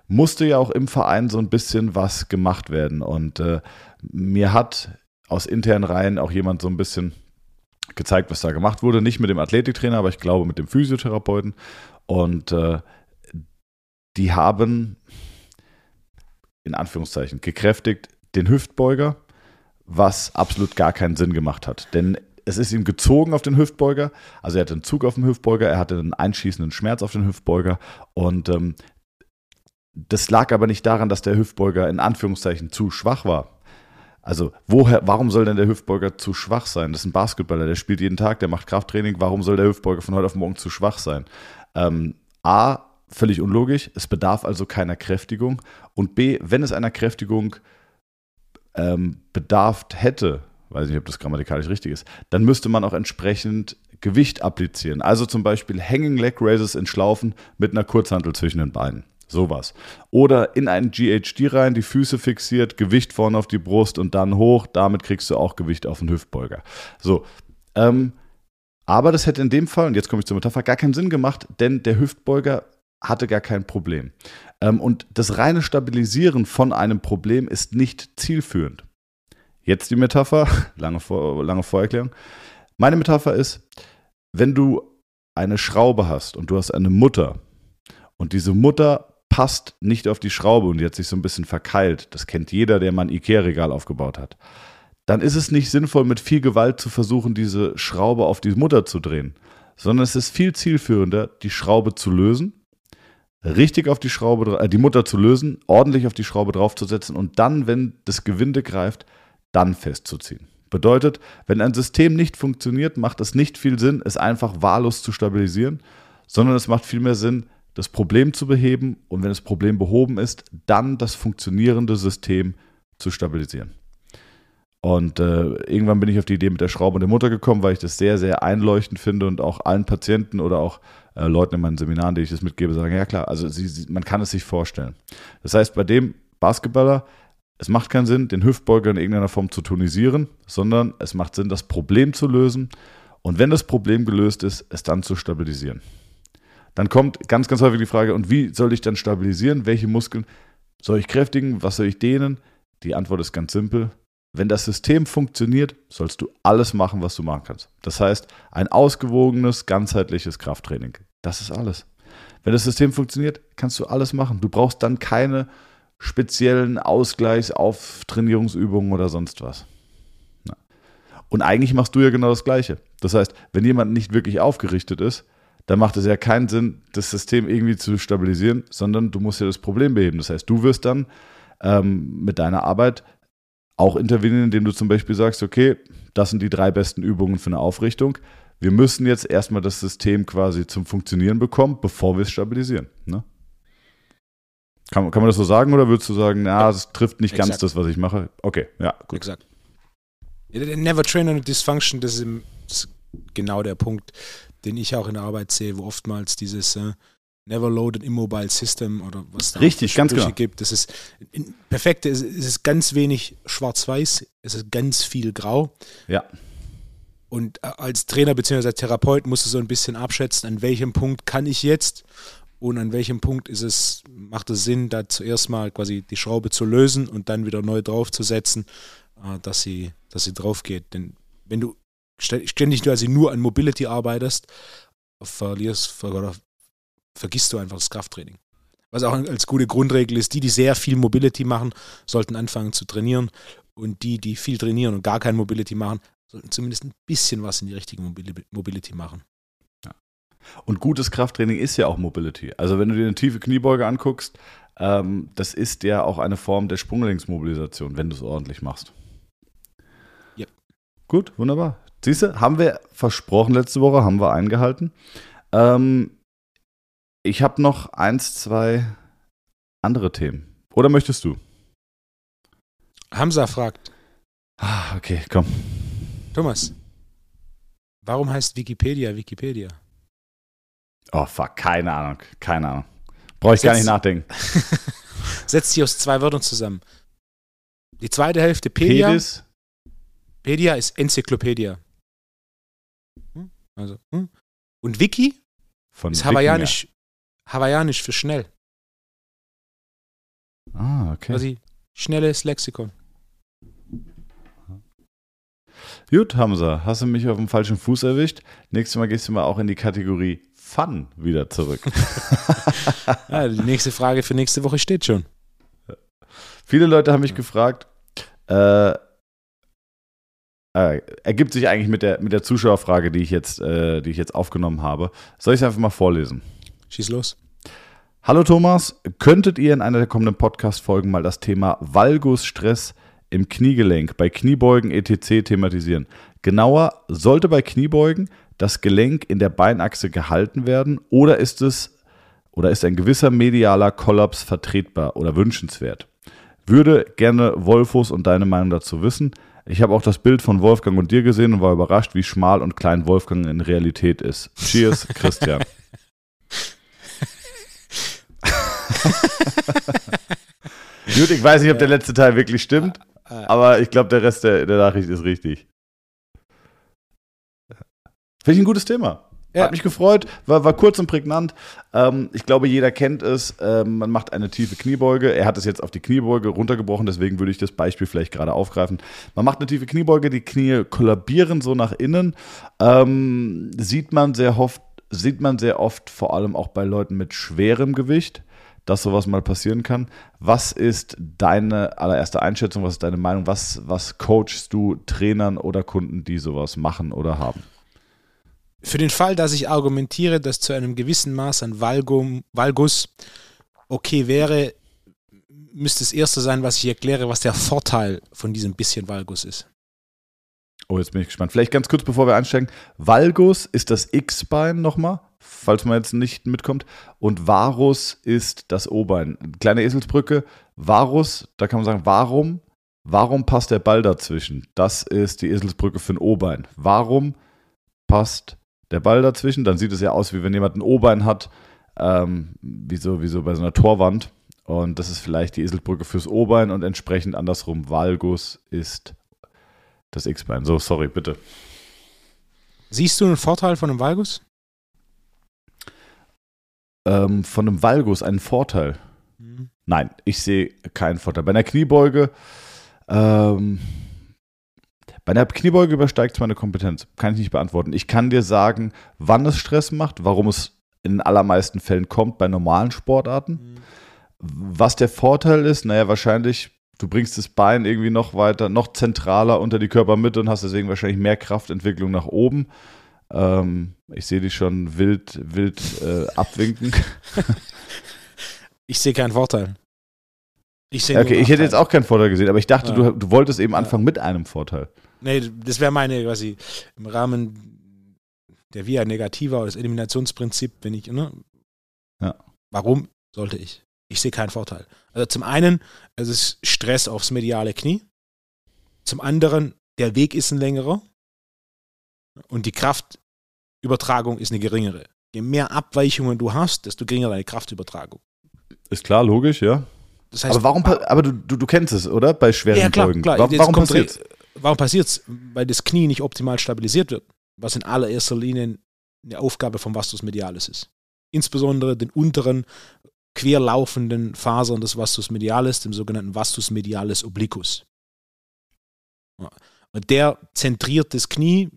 musste ja auch im Verein so ein bisschen was gemacht werden. Und äh, mir hat aus internen Reihen auch jemand so ein bisschen gezeigt, was da gemacht wurde. Nicht mit dem Athletiktrainer, aber ich glaube mit dem Physiotherapeuten. Und äh, die haben in Anführungszeichen gekräftigt den Hüftbeuger, was absolut gar keinen Sinn gemacht hat. Denn es ist ihm gezogen auf den Hüftbeuger. Also er hatte einen Zug auf dem Hüftbeuger, er hatte einen einschießenden Schmerz auf den Hüftbeuger und ähm, das lag aber nicht daran, dass der Hüftbeuger in Anführungszeichen zu schwach war. Also, woher, warum soll denn der Hüftbeuger zu schwach sein? Das ist ein Basketballer, der spielt jeden Tag, der macht Krafttraining. Warum soll der Hüftbeuger von heute auf morgen zu schwach sein? Ähm, A, völlig unlogisch. Es bedarf also keiner Kräftigung. Und B, wenn es einer Kräftigung ähm, bedarf hätte, weiß nicht, ob das grammatikalisch richtig ist, dann müsste man auch entsprechend Gewicht applizieren. Also zum Beispiel Hanging Leg Raises in Schlaufen mit einer Kurzhantel zwischen den Beinen. Sowas. Oder in einen GHD rein, die Füße fixiert, Gewicht vorne auf die Brust und dann hoch. Damit kriegst du auch Gewicht auf den Hüftbeuger. So. Ähm, aber das hätte in dem Fall, und jetzt komme ich zur Metapher, gar keinen Sinn gemacht, denn der Hüftbeuger hatte gar kein Problem. Ähm, und das reine Stabilisieren von einem Problem ist nicht zielführend. Jetzt die Metapher, lange, Vor lange Vorerklärung. Meine Metapher ist, wenn du eine Schraube hast und du hast eine Mutter und diese Mutter passt nicht auf die Schraube und die hat sich so ein bisschen verkeilt. Das kennt jeder, der mal ein Ikea-Regal aufgebaut hat. Dann ist es nicht sinnvoll, mit viel Gewalt zu versuchen, diese Schraube auf die Mutter zu drehen, sondern es ist viel zielführender, die Schraube zu lösen, richtig auf die Schraube, äh, die Mutter zu lösen, ordentlich auf die Schraube draufzusetzen und dann, wenn das Gewinde greift, dann festzuziehen. Bedeutet, wenn ein System nicht funktioniert, macht es nicht viel Sinn, es einfach wahllos zu stabilisieren, sondern es macht viel mehr Sinn, das Problem zu beheben und wenn das Problem behoben ist, dann das funktionierende System zu stabilisieren. Und äh, irgendwann bin ich auf die Idee mit der Schraube und der Mutter gekommen, weil ich das sehr, sehr einleuchtend finde und auch allen Patienten oder auch äh, Leuten in meinen Seminaren, die ich das mitgebe, sagen, ja klar, also sie, sie, man kann es sich vorstellen. Das heißt, bei dem Basketballer, es macht keinen Sinn, den Hüftbeuger in irgendeiner Form zu tonisieren, sondern es macht Sinn, das Problem zu lösen und wenn das Problem gelöst ist, es dann zu stabilisieren. Dann kommt ganz, ganz häufig die Frage, und wie soll ich dann stabilisieren? Welche Muskeln soll ich kräftigen? Was soll ich dehnen? Die Antwort ist ganz simpel. Wenn das System funktioniert, sollst du alles machen, was du machen kannst. Das heißt, ein ausgewogenes, ganzheitliches Krafttraining. Das ist alles. Wenn das System funktioniert, kannst du alles machen. Du brauchst dann keine speziellen Ausgleichs-, Auftrainierungsübungen oder sonst was. Und eigentlich machst du ja genau das Gleiche. Das heißt, wenn jemand nicht wirklich aufgerichtet ist, dann macht es ja keinen Sinn, das System irgendwie zu stabilisieren, sondern du musst ja das Problem beheben. Das heißt, du wirst dann ähm, mit deiner Arbeit auch intervenieren, indem du zum Beispiel sagst, okay, das sind die drei besten Übungen für eine Aufrichtung. Wir müssen jetzt erstmal das System quasi zum Funktionieren bekommen, bevor wir es stabilisieren. Ne? Kann, kann man das so sagen oder würdest du sagen, na, das trifft nicht Exakt. ganz das, was ich mache? Okay, ja, gut. Exakt. Never train on a dysfunction, das ist, im, das ist genau der Punkt, den ich auch in der Arbeit sehe, wo oftmals dieses äh, Never Loaded Immobile System oder was da Richtig, ganz genau. gibt. Das ist perfekt, es ist ganz wenig schwarz-weiß, es ist ganz viel grau. Ja. Und äh, als Trainer bzw. Therapeut musst du so ein bisschen abschätzen, an welchem Punkt kann ich jetzt und an welchem Punkt ist es, macht es Sinn, da zuerst mal quasi die Schraube zu lösen und dann wieder neu draufzusetzen, äh, dass sie, dass sie drauf geht. Denn wenn du ständig quasi nur an Mobility arbeitest, verlierst oder vergisst du einfach das Krafttraining. Was auch als gute Grundregel ist, die, die sehr viel Mobility machen, sollten anfangen zu trainieren und die, die viel trainieren und gar kein Mobility machen, sollten zumindest ein bisschen was in die richtige Mobility machen. Und gutes Krafttraining ist ja auch Mobility. Also wenn du dir eine tiefe Kniebeuge anguckst, ähm, das ist ja auch eine Form der Sprunggelenksmobilisation, wenn du es ordentlich machst. Ja. Gut, wunderbar. Siehst du, haben wir versprochen letzte Woche, haben wir eingehalten. Ähm, ich habe noch eins, zwei andere Themen. Oder möchtest du? Hamza fragt. Ah, okay, komm. Thomas, warum heißt Wikipedia Wikipedia? Oh, fuck, keine Ahnung, keine Ahnung. Brauche ich Setz, gar nicht nachdenken. Setzt sie aus zwei Wörtern zusammen. Die zweite Hälfte Pedia. Pedis. Pedia ist Enzyklopädia. Hm? Also, hm? Und Wiki Von ist hawaiianisch, hawaiianisch für schnell. Ah, okay. Quasi schnelles Lexikon. Gut, Hamza, hast du mich auf dem falschen Fuß erwischt? Nächstes Mal gehst du mal auch in die Kategorie Fun wieder zurück. ja, die nächste Frage für nächste Woche steht schon. Viele Leute haben mich gefragt, äh, äh, ergibt sich eigentlich mit der, mit der Zuschauerfrage, die ich, jetzt, äh, die ich jetzt aufgenommen habe. Soll ich es einfach mal vorlesen? Schieß los. Hallo Thomas, könntet ihr in einer der kommenden Podcast-Folgen mal das Thema Valgusstress im Kniegelenk bei Kniebeugen etc. thematisieren? Genauer, sollte bei Kniebeugen das Gelenk in der Beinachse gehalten werden oder ist es oder ist ein gewisser medialer Kollaps vertretbar oder wünschenswert? Würde gerne Wolfus und deine Meinung dazu wissen. Ich habe auch das Bild von Wolfgang und dir gesehen und war überrascht, wie schmal und klein Wolfgang in Realität ist. Cheers, Christian. Gut, ich weiß nicht, ob der letzte Teil wirklich stimmt, aber ich glaube, der Rest der, der Nachricht ist richtig. Finde ich ein gutes Thema. Ja. Hat mich gefreut, war, war kurz und prägnant. Ähm, ich glaube, jeder kennt es. Ähm, man macht eine tiefe Kniebeuge. Er hat es jetzt auf die Kniebeuge runtergebrochen, deswegen würde ich das Beispiel vielleicht gerade aufgreifen. Man macht eine tiefe Kniebeuge, die Knie kollabieren so nach innen. Ähm, sieht man sehr oft, sieht man sehr oft, vor allem auch bei Leuten mit schwerem Gewicht, dass sowas mal passieren kann. Was ist deine allererste Einschätzung? Was ist deine Meinung? Was, was coachst du Trainern oder Kunden, die sowas machen oder haben? Für den Fall, dass ich argumentiere, dass zu einem gewissen Maß an Valgum, Valgus okay wäre, müsste es erste sein, was ich erkläre, was der Vorteil von diesem bisschen Valgus ist. Oh, jetzt bin ich gespannt. Vielleicht ganz kurz, bevor wir einsteigen. Valgus ist das X-Bein nochmal, falls man jetzt nicht mitkommt. Und Varus ist das O-Bein. Kleine Eselsbrücke. Varus, da kann man sagen, warum? Warum passt der Ball dazwischen? Das ist die Eselsbrücke für ein O-Bein. Warum passt der Ball dazwischen. Dann sieht es ja aus, wie wenn jemand ein O-Bein hat, ähm, wie, so, wie so bei so einer Torwand. Und das ist vielleicht die Eselbrücke fürs O-Bein und entsprechend andersrum. Valgus ist das X-Bein. So, sorry, bitte. Siehst du einen Vorteil von einem Valgus? Ähm, von einem Valgus einen Vorteil? Mhm. Nein, ich sehe keinen Vorteil. Bei einer Kniebeuge ähm, bei einer Kniebeuge übersteigt es meine Kompetenz. Kann ich nicht beantworten. Ich kann dir sagen, wann es Stress macht, warum es in den allermeisten Fällen kommt bei normalen Sportarten. Mhm. Was der Vorteil ist, naja, wahrscheinlich, du bringst das Bein irgendwie noch weiter, noch zentraler unter die Körpermitte und hast deswegen wahrscheinlich mehr Kraftentwicklung nach oben. Ähm, ich sehe dich schon wild, wild äh, abwinken. ich sehe keinen Vorteil. Ich sehe Okay, ich hätte jetzt auch keinen Vorteil gesehen, aber ich dachte, Ja. du, du wolltest eben anfangen mit einem Vorteil. Nee, das wäre meine, quasi im Rahmen der Via Negativa oder des Eliminationsprinzip, wenn ich, ne? Ja. Warum sollte ich? Ich sehe keinen Vorteil. Also zum einen, es ist Stress aufs mediale Knie. Zum anderen, der Weg ist ein längerer. Und die Kraftübertragung ist eine geringere. Je mehr Abweichungen du hast, desto geringer deine Kraftübertragung. Ist klar, logisch, ja. Das heißt, aber warum, aber du, du, du kennst es, oder? Bei schweren ja, klar, Beugen. klar. Warum, passiert's? re- Warum passiert's? Weil das Knie nicht optimal stabilisiert wird, was in allererster Linie eine Aufgabe vom Vastus medialis ist. Insbesondere den unteren querlaufenden Fasern des Vastus medialis, dem sogenannten Vastus medialis obliquus. Und der zentriert das Knie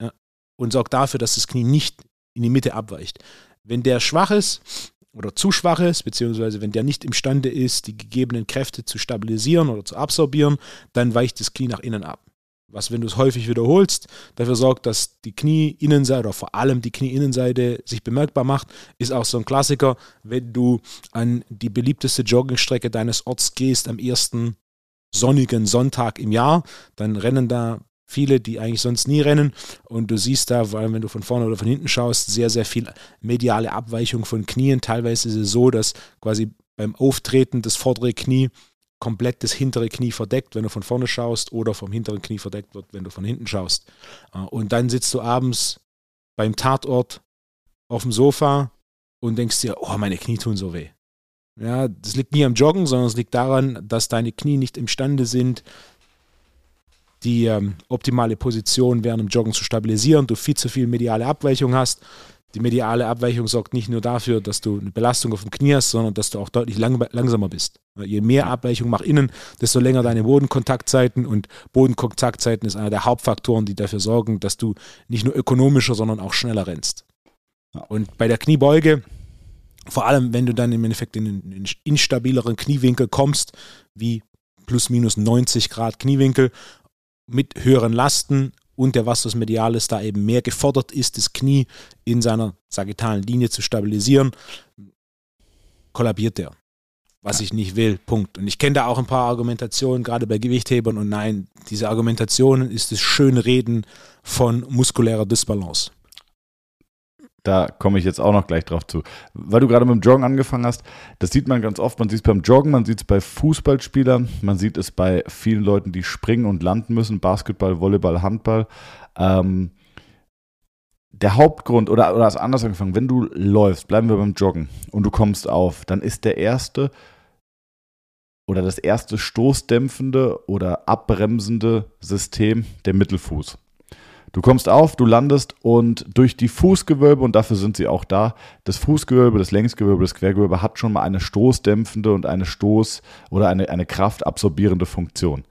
ja, und sorgt dafür, dass das Knie nicht in die Mitte abweicht. Wenn der schwach ist oder zu schwach ist, beziehungsweise wenn der nicht imstande ist, die gegebenen Kräfte zu stabilisieren oder zu absorbieren, dann weicht das Knie nach innen ab. Was, wenn du es häufig wiederholst, dafür sorgt, dass die Knieinnenseite oder vor allem die Knieinnenseite sich bemerkbar macht, ist auch so ein Klassiker, wenn du an die beliebteste Joggingstrecke deines Orts gehst am ersten sonnigen Sonntag im Jahr, dann rennen da viele, die eigentlich sonst nie rennen und du siehst da, vor allem wenn du von vorne oder von hinten schaust, sehr, sehr viel mediale Abweichung von Knien. Teilweise ist es so, dass quasi beim Auftreten das vordere Knie komplett das hintere Knie verdeckt, wenn du von vorne schaust, oder vom hinteren Knie verdeckt wird, wenn du von hinten schaust. Äh, Und dann sitzt du abends beim Tatort auf dem Sofa und denkst dir, oh, meine Knie tun so weh. Ja, das liegt nie am Joggen, sondern es liegt daran, dass deine Knie nicht imstande sind, die ähm, optimale Position während dem Joggen zu stabilisieren, du viel zu viel mediale Abweichung hast. Die mediale Abweichung sorgt nicht nur dafür, dass du eine Belastung auf dem Knie hast, sondern dass du auch deutlich lang, langsamer bist. Je mehr Abweichung nach innen, desto länger deine Bodenkontaktzeiten und Bodenkontaktzeiten ist einer der Hauptfaktoren, die dafür sorgen, dass du nicht nur ökonomischer, sondern auch schneller rennst. Und bei der Kniebeuge, vor allem wenn du dann im Endeffekt in einen instabileren Kniewinkel kommst, wie plus minus 90 Grad Kniewinkel mit höheren Lasten und der Vastus medialis da eben mehr gefordert ist, das Knie in seiner sagittalen Linie zu stabilisieren, kollabiert der. Was ich nicht will, Punkt. Und ich kenne da auch ein paar Argumentationen, gerade bei Gewichthebern. Und nein, diese Argumentationen ist das Schönreden von muskulärer Dysbalance. Da komme ich jetzt auch noch gleich drauf zu. Weil du gerade mit dem Joggen angefangen hast, das sieht man ganz oft. Man sieht es beim Joggen, man sieht es bei Fußballspielern, man sieht es bei vielen Leuten, die springen und landen müssen, Basketball, Volleyball, Handball. Ähm, der Hauptgrund, oder, oder hast anders angefangen, wenn du läufst, bleiben wir beim Joggen und du kommst auf, dann ist der erste oder das erste stoßdämpfende oder abbremsende System der Mittelfuß. Du kommst auf, du landest und durch die Fußgewölbe, und dafür sind sie auch da, das Fußgewölbe, das Längsgewölbe, das Quergewölbe hat schon mal eine stoßdämpfende und eine Stoß- oder eine, eine kraftabsorbierende Funktion.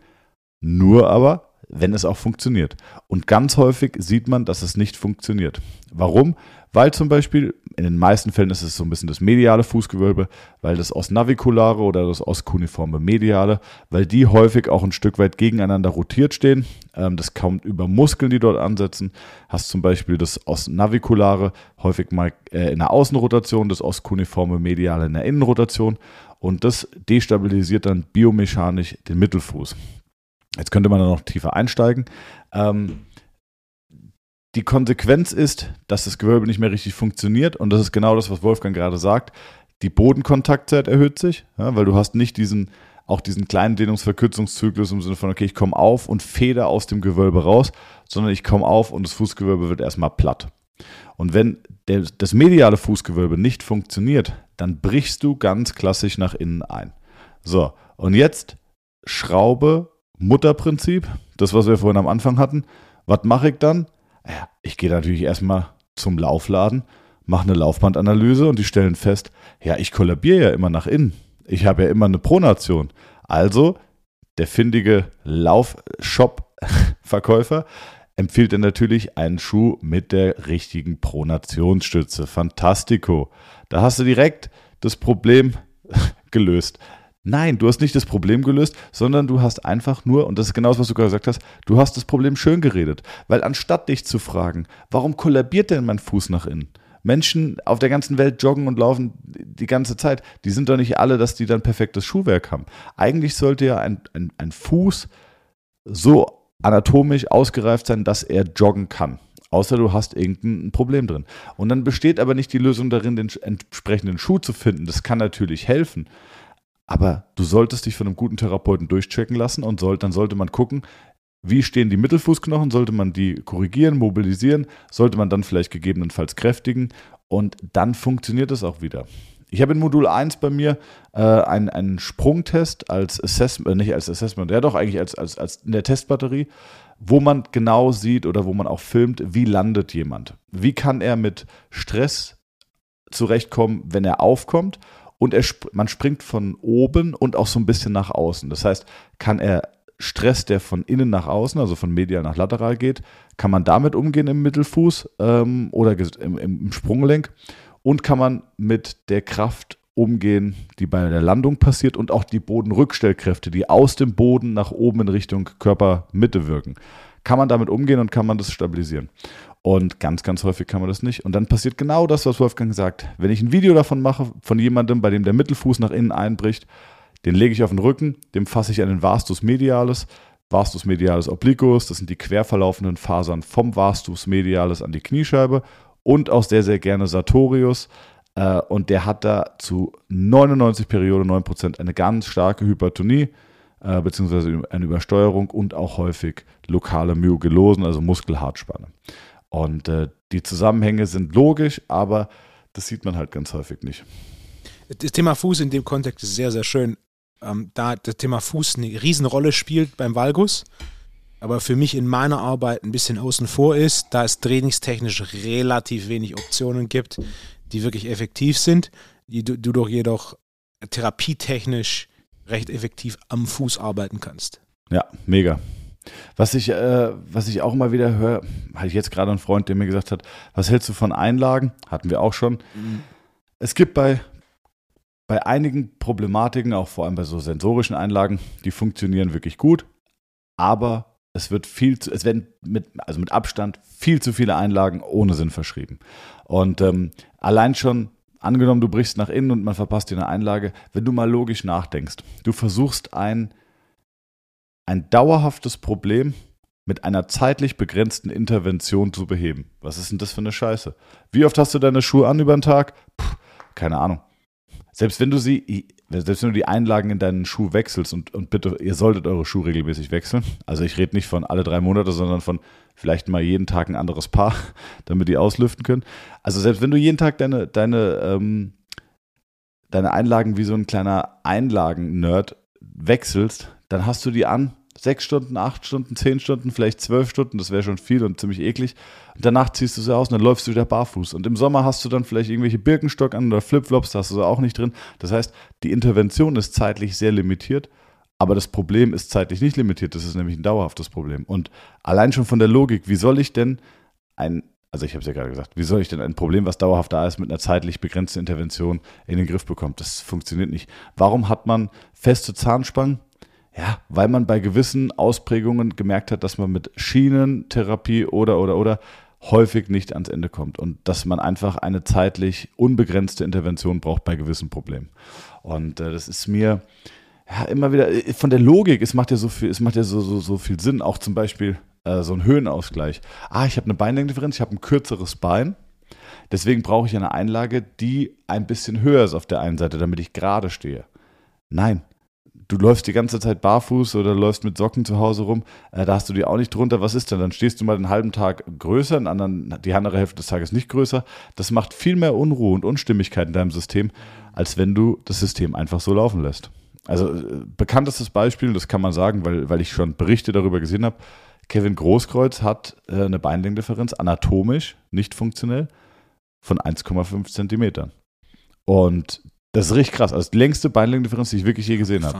Nur aber, wenn es auch funktioniert. Und ganz häufig sieht man, dass es nicht funktioniert. Warum? Weil zum Beispiel, in den meisten Fällen ist es so ein bisschen das mediale Fußgewölbe, weil das ostnavikulare oder das ostkuniforme mediale, weil die häufig auch ein Stück weit gegeneinander rotiert stehen. Ähm, das kommt über Muskeln, die dort ansetzen. Hast zum Beispiel das ostnavikulare häufig mal äh, in der Außenrotation, das ostkuniforme mediale in der Innenrotation. Und das destabilisiert dann biomechanisch den Mittelfuß. Jetzt könnte man da noch tiefer einsteigen. Ähm, die Konsequenz ist, dass das Gewölbe nicht mehr richtig funktioniert und das ist genau das, was Wolfgang gerade sagt. Die Bodenkontaktzeit erhöht sich, ja, weil du hast nicht diesen auch diesen kleinen Dehnungsverkürzungszyklus im Sinne von, okay, ich komme auf und feder aus dem Gewölbe raus, sondern ich komme auf und das Fußgewölbe wird erstmal platt. Und wenn der, das mediale Fußgewölbe nicht funktioniert, dann brichst du ganz klassisch nach innen ein. So, und jetzt Schraube, Mutterprinzip, das, was wir vorhin am Anfang hatten. Was mache ich dann? Ja, ich gehe natürlich erstmal zum Laufladen, mache eine Laufbandanalyse und die stellen fest, ja, ich kollabiere ja immer nach innen. Ich habe ja immer eine Pronation. Also, der findige Laufshop-Verkäufer empfiehlt dir natürlich einen Schuh mit der richtigen Pronationsstütze. Fantastico. Da hast du direkt das Problem gelöst. Nein, du hast nicht das Problem gelöst, sondern du hast einfach nur, und das ist genau das, was du gerade gesagt hast, du hast das Problem schön geredet. Weil anstatt dich zu fragen, warum kollabiert denn mein Fuß nach innen? Menschen auf der ganzen Welt joggen und laufen, die ganze Zeit, die sind doch nicht alle, dass die dann perfektes Schuhwerk haben. Eigentlich sollte ja ein, ein, ein Fuß so anatomisch ausgereift sein, dass er joggen kann. Außer du hast irgendein Problem drin. Und dann besteht aber nicht die Lösung darin, den entsprechenden Schuh zu finden. Das kann natürlich helfen. Aber du solltest dich von einem guten Therapeuten durchchecken lassen und soll, dann sollte man gucken, wie stehen die Mittelfußknochen? Sollte man die korrigieren, mobilisieren? Sollte man dann vielleicht gegebenenfalls kräftigen? Und dann funktioniert es auch wieder. Ich habe in Modul 1 bei mir äh, einen, einen Sprungtest als Assessment, äh, nicht als Assessment, ja doch eigentlich als, als, als in der Testbatterie, wo man genau sieht oder wo man auch filmt, wie landet jemand. Wie kann er mit Stress zurechtkommen, wenn er aufkommt und er, man springt von oben und auch so ein bisschen nach außen. Das heißt, kann er Stress, der von innen nach außen, also von medial nach lateral geht, kann man damit umgehen im Mittelfuß ähm, oder im, im Sprunggelenk und kann man mit der Kraft umgehen, die bei der Landung passiert und auch die Bodenrückstellkräfte, die aus dem Boden nach oben in Richtung Körpermitte wirken. Kann man damit umgehen und kann man das stabilisieren. Und ganz, ganz häufig kann man das nicht. Und dann passiert genau das, was Wolfgang sagt. Wenn ich ein Video davon mache, von jemandem, bei dem der Mittelfuß nach innen einbricht, den lege ich auf den Rücken, dem fasse ich den Vastus medialis. Vastus medialis obliquus, das sind die quer verlaufenden Fasern vom Vastus medialis an die Kniescheibe und auch sehr, sehr gerne Sartorius. Äh, und der hat da zu 99 Periode 9% eine ganz starke Hypertonie äh, beziehungsweise eine Übersteuerung und auch häufig lokale Myogelosen, also Muskelhartspanne. Und äh, die Zusammenhänge sind logisch, aber das sieht man halt ganz häufig nicht. Das Thema Fuß in dem Kontext ist sehr, sehr schön ähm, da das Thema Fuß eine Riesenrolle spielt beim Valgus, aber für mich in meiner Arbeit ein bisschen außen vor ist, da es trainingstechnisch relativ wenig Optionen gibt, die wirklich effektiv sind, die du, du doch jedoch therapietechnisch recht effektiv am Fuß arbeiten kannst. Ja, mega. Was ich, äh, was ich auch mal wieder höre, hatte ich jetzt gerade einen Freund, der mir gesagt hat, was hältst du von Einlagen? Hatten wir auch schon. Mhm. Es gibt bei bei einigen Problematiken, auch vor allem bei so sensorischen Einlagen, die funktionieren wirklich gut, aber es wird viel zu, es werden mit, also mit Abstand viel zu viele Einlagen ohne Sinn verschrieben. Und ähm, allein schon, angenommen, du brichst nach innen und man verpasst dir eine Einlage, wenn du mal logisch nachdenkst, du versuchst ein, ein dauerhaftes Problem mit einer zeitlich begrenzten Intervention zu beheben. Was ist denn das für eine Scheiße? Wie oft hast du deine Schuhe an über den Tag? Puh, keine Ahnung. Selbst wenn du sie, selbst wenn du die Einlagen in deinen Schuh wechselst und, und bitte, ihr solltet eure Schuhe regelmäßig wechseln. Also ich rede nicht von alle drei Monate, sondern von vielleicht mal jeden Tag ein anderes Paar, damit die auslüften können. Also selbst wenn du jeden Tag deine, deine, ähm, deine Einlagen wie so ein kleiner Einlagen-Nerd wechselst, dann hast du die an sechs Stunden, acht Stunden, zehn Stunden, vielleicht zwölf Stunden, das wäre schon viel und ziemlich eklig. Und danach ziehst du sie aus und dann läufst du wieder barfuß. Und im Sommer hast du dann vielleicht irgendwelche Birkenstock an oder Flipflops, da hast du sie auch nicht drin. Das heißt, die Intervention ist zeitlich sehr limitiert, aber das Problem ist zeitlich nicht limitiert. Das ist nämlich ein dauerhaftes Problem. Und allein schon von der Logik, wie soll ich denn ein also ich habe es ja gerade gesagt, wie soll ich denn ein Problem, was dauerhaft da ist, mit einer zeitlich begrenzten Intervention in den Griff bekommen? Das funktioniert nicht. Warum hat man feste Zahnspangen? Ja, weil man bei gewissen Ausprägungen gemerkt hat, dass man mit Schienentherapie oder oder oder häufig nicht ans Ende kommt und dass man einfach eine zeitlich unbegrenzte Intervention braucht bei gewissen Problemen. Und äh, das ist mir ja, immer wieder äh, von der Logik, es macht ja so viel, es macht ja so, so, so viel Sinn, auch zum Beispiel äh, so ein Höhenausgleich. Ah, ich habe eine Beinlängendifferenz, ich habe ein kürzeres Bein. Deswegen brauche ich eine Einlage, die ein bisschen höher ist auf der einen Seite, damit ich gerade stehe. Nein, du läufst die ganze Zeit barfuß oder läufst mit Socken zu Hause rum, äh, da hast du die auch nicht drunter. Was ist denn? Dann stehst du mal den halben Tag größer, den anderen, die andere Hälfte des Tages nicht größer. Das macht viel mehr Unruhe und Unstimmigkeit in deinem System, als wenn du das System einfach so laufen lässt. Also äh, bekanntestes Beispiel, das kann man sagen, weil, weil ich schon Berichte darüber gesehen habe. Kevin Großkreuz hat äh, eine Beinlängendifferenz anatomisch, nicht funktionell, von 1,5 Zentimetern. Und das ist richtig krass. Also die längste Beinlängendifferenz, die ich wirklich je gesehen habe.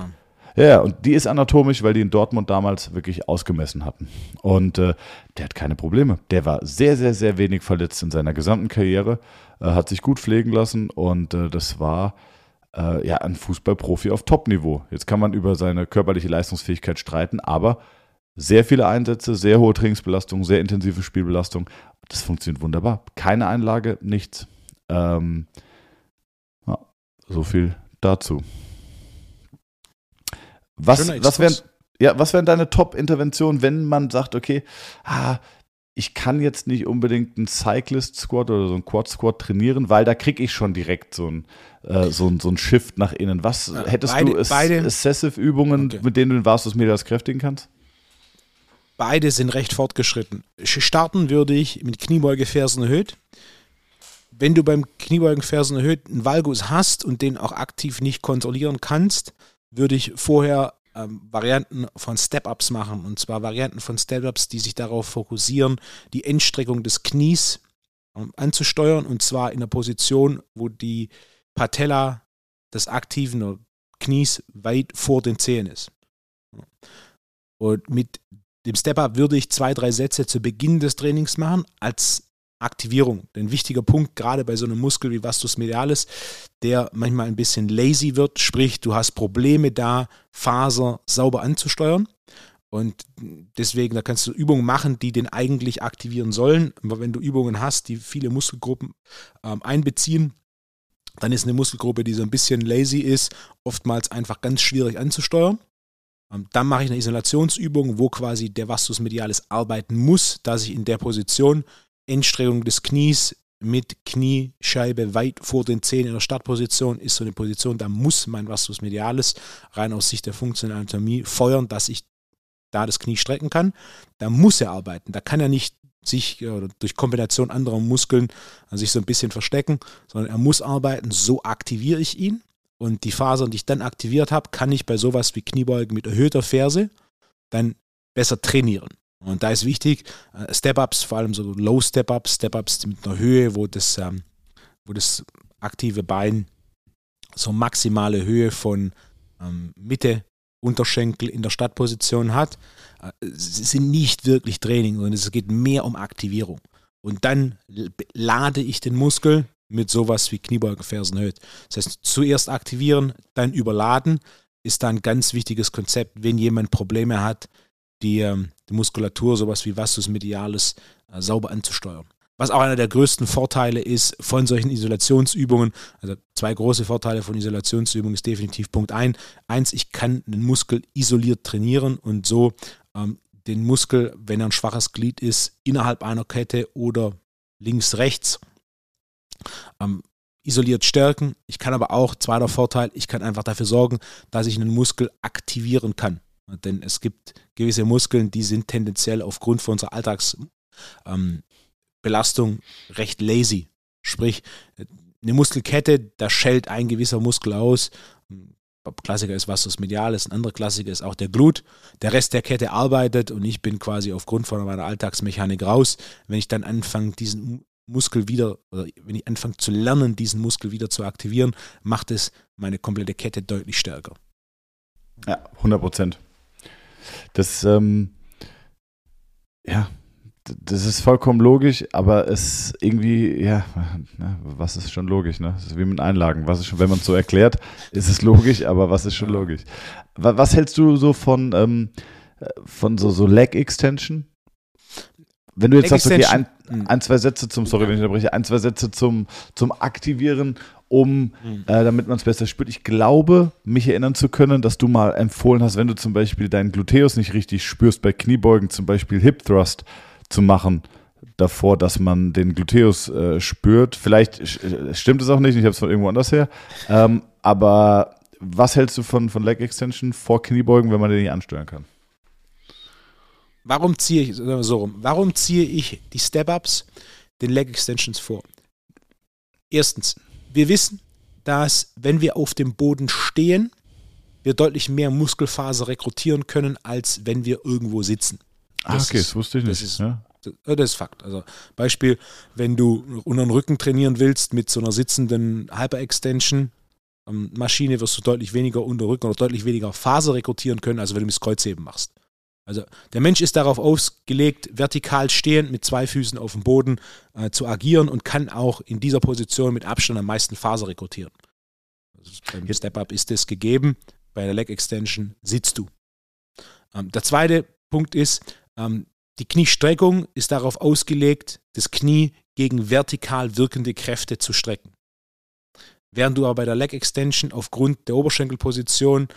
Ja, und die ist anatomisch, weil die in Dortmund damals wirklich ausgemessen hatten. Und äh, der hat keine Probleme. Der war sehr, sehr, sehr wenig verletzt in seiner gesamten Karriere, äh, hat sich gut pflegen lassen und äh, das war äh, ja ein Fußballprofi auf Top-Niveau. Jetzt kann man über seine körperliche Leistungsfähigkeit streiten, aber sehr viele Einsätze, sehr hohe Trainingsbelastung, sehr intensive Spielbelastung. Das funktioniert wunderbar. Keine Einlage, nichts. Ähm, so viel dazu. Was, was wären ja, was wären deine Top-Interventionen, wenn man sagt, okay, ah, ich kann jetzt nicht unbedingt einen Cyclist Squad oder so einen Quad Squad trainieren, weil da kriege ich schon direkt so ein, äh, so ein, so ein Shift nach innen. Was hättest beide, du beide, Assessive Übungen, okay. mit denen du den Vastus Medias kräftigen kannst? Beide sind recht fortgeschritten. Starten würde ich mit Kniebeugefersen erhöht. Wenn du beim Kniebeugenfersen erhöht einen Valgus hast und den auch aktiv nicht kontrollieren kannst, würde ich vorher ähm, Varianten von Step-Ups machen. Und zwar Varianten von Step-Ups, die sich darauf fokussieren, die Endstreckung des Knies ähm, anzusteuern. Und zwar in der Position, wo die Patella des aktiven Knies weit vor den Zehen ist. Und mit dem Step-Up würde ich zwei, drei Sätze zu Beginn des Trainings machen als Aktivierung. Ein wichtiger Punkt, gerade bei so einem Muskel wie Vastus medialis, der manchmal ein bisschen lazy wird, sprich, du hast Probleme da, Faser sauber anzusteuern. Und deswegen, da kannst du Übungen machen, die den eigentlich aktivieren sollen. Aber wenn du Übungen hast, die viele Muskelgruppen ähm, einbeziehen, dann ist eine Muskelgruppe, die so ein bisschen lazy ist, oftmals einfach ganz schwierig anzusteuern. Ähm, dann mache ich eine Isolationsübung, wo quasi der Vastus medialis arbeiten muss, dass ich in der Position Endstreckung des Knies mit Kniescheibe weit vor den Zehen in der Startposition ist so eine Position, da muss mein Vastus medialis rein aus Sicht der funktionalen Anatomie feuern, dass ich da das Knie strecken kann. Da muss er arbeiten. Da kann er nicht sich oder durch Kombination anderer Muskeln also sich so ein bisschen verstecken, sondern er muss arbeiten. So aktiviere ich ihn. Und die Fasern, die ich dann aktiviert habe, kann ich bei sowas wie Kniebeugen mit erhöhter Ferse dann besser trainieren. Und da ist wichtig, äh, Step-Ups, vor allem so Low-Step-Ups, Step-Ups mit einer Höhe, wo das, ähm, wo das aktive Bein so maximale Höhe von ähm, Mitte Unterschenkel in der Startposition hat, äh, sind nicht wirklich Training, sondern es geht mehr um Aktivierung. Und dann lade ich den Muskel mit sowas wie Kniebeugen, Fersen, Höht. Das heißt, zuerst aktivieren, dann überladen, ist da ein ganz wichtiges Konzept, wenn jemand Probleme hat, die, die Muskulatur, sowas wie Vastus medialis, äh, sauber anzusteuern. Was auch einer der größten Vorteile ist von solchen Isolationsübungen, also zwei große Vorteile von Isolationsübungen ist definitiv Punkt ein. Eins, ich kann den Muskel isoliert trainieren und so ähm, den Muskel, wenn er ein schwaches Glied ist, innerhalb einer Kette oder links, rechts ähm, isoliert stärken. Ich kann aber auch, zweiter Vorteil, ich kann einfach dafür sorgen, dass ich einen Muskel aktivieren kann. Denn es gibt gewisse Muskeln, die sind tendenziell aufgrund von unserer Alltagsbelastung ähm, recht lazy. Sprich, eine Muskelkette, da schellt ein gewisser Muskel aus. Klassiker ist Vastus medialis, ein anderer Klassiker ist auch der Glut. Der Rest der Kette arbeitet und ich bin quasi aufgrund von meiner Alltagsmechanik raus. Wenn ich dann anfange, diesen Muskel wieder, oder wenn ich anfange zu lernen, diesen Muskel wieder zu aktivieren, macht es meine komplette Kette deutlich stärker. Ja, 100 Prozent. Das, ähm, ja, das ist vollkommen logisch, aber es irgendwie, ja, was ist schon logisch, ne? Das ist wie mit Einlagen. Was ist schon, wenn man es so erklärt, ist es logisch, aber was ist schon logisch? Was hältst du so von, ähm, von so, so Leg Extension? Wenn du jetzt sagst, okay, ein, hm. ein, zwei Sätze zum, sorry, wenn ich unterbreche, ein, zwei Sätze zum, zum Aktivieren um, mhm. äh, damit man es besser spürt. Ich glaube, mich erinnern zu können, dass du mal empfohlen hast, wenn du zum Beispiel deinen Gluteus nicht richtig spürst, bei Kniebeugen zum Beispiel Hip Thrust zu machen, davor, dass man den Gluteus äh, spürt. Vielleicht äh, stimmt es auch nicht, ich habe es von irgendwo anders her. Ähm, aber was hältst du von, von Leg Extension vor Kniebeugen, wenn man den nicht ansteuern kann? Warum ziehe ich so rum? Warum ziehe ich die Step-Ups den Leg Extensions vor? Erstens, wir wissen, dass wenn wir auf dem Boden stehen, wir deutlich mehr Muskelfaser rekrutieren können, als wenn wir irgendwo sitzen. Ah, das ah, okay, ist, das wusste ich nicht. Das ist, ja. das ist Fakt. Also Beispiel, wenn du unter den Rücken trainieren willst mit so einer sitzenden Hyperextension, ähm, Maschine wirst du deutlich weniger Unterrücken oder deutlich weniger Faser rekrutieren können, als wenn du das Kreuzheben machst. Also der Mensch ist darauf ausgelegt, vertikal stehend mit zwei Füßen auf dem Boden äh, zu agieren und kann auch in dieser Position mit Abstand am meisten Faser rekrutieren. Also beim Step-Up ist das gegeben, bei der Leg Extension sitzt du. Ähm, der zweite Punkt ist, ähm, die Kniestreckung ist darauf ausgelegt, das Knie gegen vertikal wirkende Kräfte zu strecken. während du aber bei der Leg Extension aufgrund der Oberschenkelposition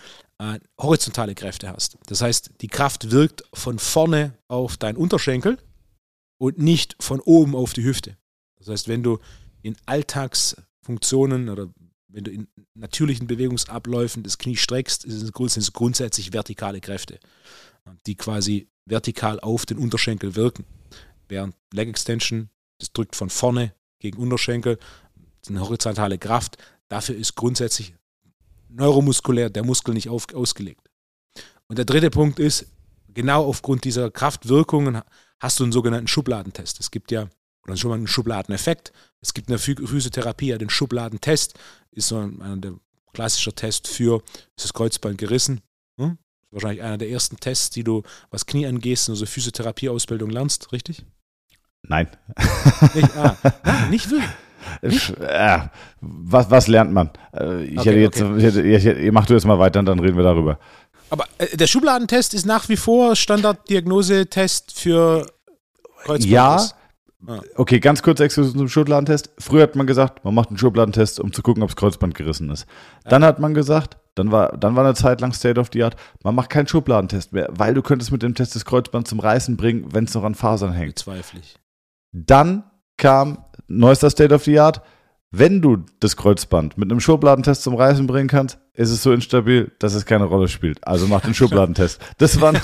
äh, horizontale Kräfte hast. Das heißt, die Kraft wirkt von vorne auf deinen Unterschenkel und nicht von oben auf die Hüfte. Das heißt, wenn du in Alltagsfunktionen oder wenn du in natürlichen Bewegungsabläufen das Knie streckst, sind es grundsätzlich vertikale Kräfte, die quasi vertikal auf den Unterschenkel wirken. Während Leg Extension, das drückt von vorne gegen Unterschenkel, eine horizontale Kraft. Dafür ist grundsätzlich neuromuskulär der Muskel nicht auf, ausgelegt. Und der dritte Punkt ist, genau aufgrund dieser Kraftwirkungen hast du einen sogenannten Schubladentest. Es gibt ja, oder schon mal einen Schubladeneffekt. Es gibt in der Physiotherapie ja den Schubladentest, ist so ein, ein klassischer Test für, ist das Kreuzband gerissen? Hm? Wahrscheinlich einer der ersten Tests, die du, was Knie angehst, in so Physiotherapieausbildung lernst, richtig? Nein. Nicht, ah, nicht wirklich. Äh, was, was lernt man? Äh, ich okay, hätte jetzt, okay. ich hätte, ich, mach du jetzt mal weiter und dann reden wir darüber. Aber äh, der Schubladentest ist nach wie vor Standarddiagnosetest für Kreuzband. Ja. Ah. Okay, ganz kurz exklusiv zum Schubladentest. Früher hat man gesagt, man macht einen Schubladentest, um zu gucken, ob das Kreuzband gerissen ist. Dann hat man gesagt, dann war, dann war eine Zeit lang State of the Art, man macht keinen Schubladentest mehr, weil du könntest mit dem Test das Kreuzband zum Reißen bringen, wenn es noch an Fasern hängt. Bezweifle Dann kam neuester State of the Art. Wenn du das Kreuzband mit einem Schubladentest zum Reißen bringen kannst, ist es so instabil, dass es keine Rolle spielt. Also mach den Schubladentest. Das waren,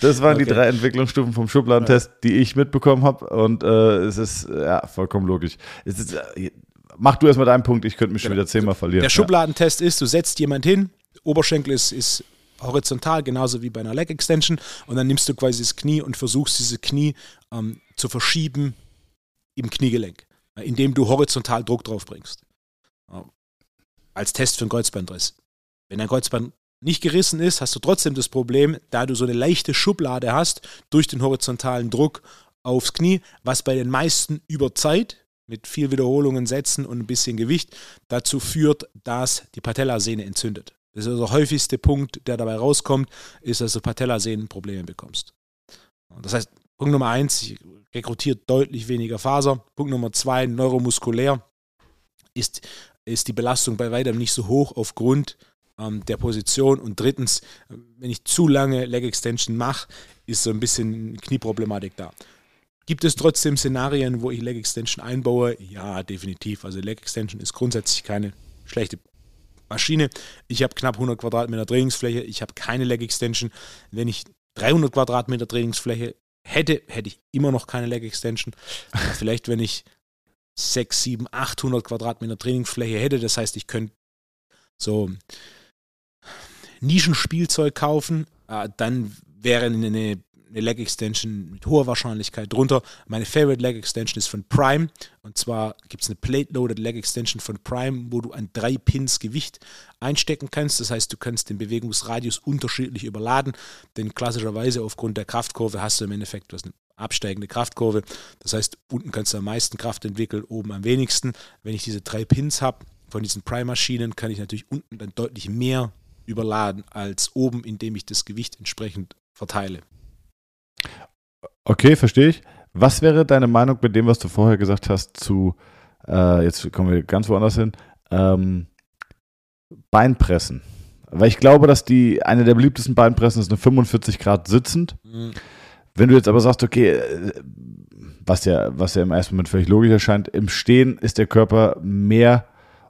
das waren okay. die drei Entwicklungsstufen vom Schubladentest, die ich mitbekommen habe. Und äh, es ist ja vollkommen logisch. Es ist, äh, mach du erstmal deinen Punkt, ich könnte mich schon wieder zehnmal verlieren. Der Schubladentest ist, du setzt jemand hin, Oberschenkel ist, ist horizontal, genauso wie bei einer Leg Extension, und dann nimmst du quasi das Knie und versuchst, dieses Knie ähm, zu verschieben im Kniegelenk, äh, indem du horizontal Druck drauf bringst. Als Test für einen Kreuzbandriss. Wenn ein Kreuzband nicht gerissen ist, hast du trotzdem das Problem, da du so eine leichte Schublade hast durch den horizontalen Druck aufs Knie, was bei den meisten über Zeit mit viel Wiederholungen, Sätzen und ein bisschen Gewicht dazu führt, dass die Patellasehne entzündet. Das ist also der häufigste Punkt, der dabei rauskommt, ist, dass du Patellasehnenprobleme bekommst. Das heißt, Punkt Nummer eins, ich rekrutiert deutlich weniger Faser. Punkt Nummer zwei, neuromuskulär ist, ist die Belastung bei weitem nicht so hoch aufgrund ähm, der Position. Und drittens, wenn ich zu lange Leg Extension mache, ist so ein bisschen Knieproblematik da. Gibt es trotzdem Szenarien, wo ich Leg Extension einbaue? Ja, definitiv. Also Leg Extension ist grundsätzlich keine schlechte Maschine. Ich habe knapp 100 Quadratmeter Trainingsfläche. Ich habe keine Leg Extension. Wenn ich 300 Quadratmeter Trainingsfläche hätte, hätte ich immer noch keine Leg Extension. Vielleicht, wenn ich 6, 7, 800 Quadratmeter Trainingsfläche hätte, das heißt, ich könnte so Nischenspielzeug kaufen, äh, dann wäre eine eine Leg Extension mit hoher Wahrscheinlichkeit drunter. Meine Favorite Leg Extension ist von Prime. Und zwar gibt es eine Plate-Loaded Leg Extension von Prime, wo du an drei Pins Gewicht einstecken kannst. Das heißt, du kannst den Bewegungsradius unterschiedlich überladen. Denn klassischerweise aufgrund der Kraftkurve hast du im Endeffekt was eine absteigende Kraftkurve. Das heißt, unten kannst du am meisten Kraft entwickeln, oben am wenigsten. Wenn ich diese drei Pins habe von diesen Prime-Maschinen, kann ich natürlich unten dann deutlich mehr überladen als oben, indem ich das Gewicht entsprechend verteile. Okay, verstehe ich. Was wäre deine Meinung mit dem, was du vorher gesagt hast, zu, äh, jetzt kommen wir ganz woanders hin, ähm, Beinpressen? Weil ich glaube, dass die eine der beliebtesten Beinpressen ist eine 45 Grad sitzend. Mhm. Wenn du jetzt aber sagst, okay, äh, was ja, was ja im ersten Moment völlig logisch erscheint, im Stehen ist der Körper mehr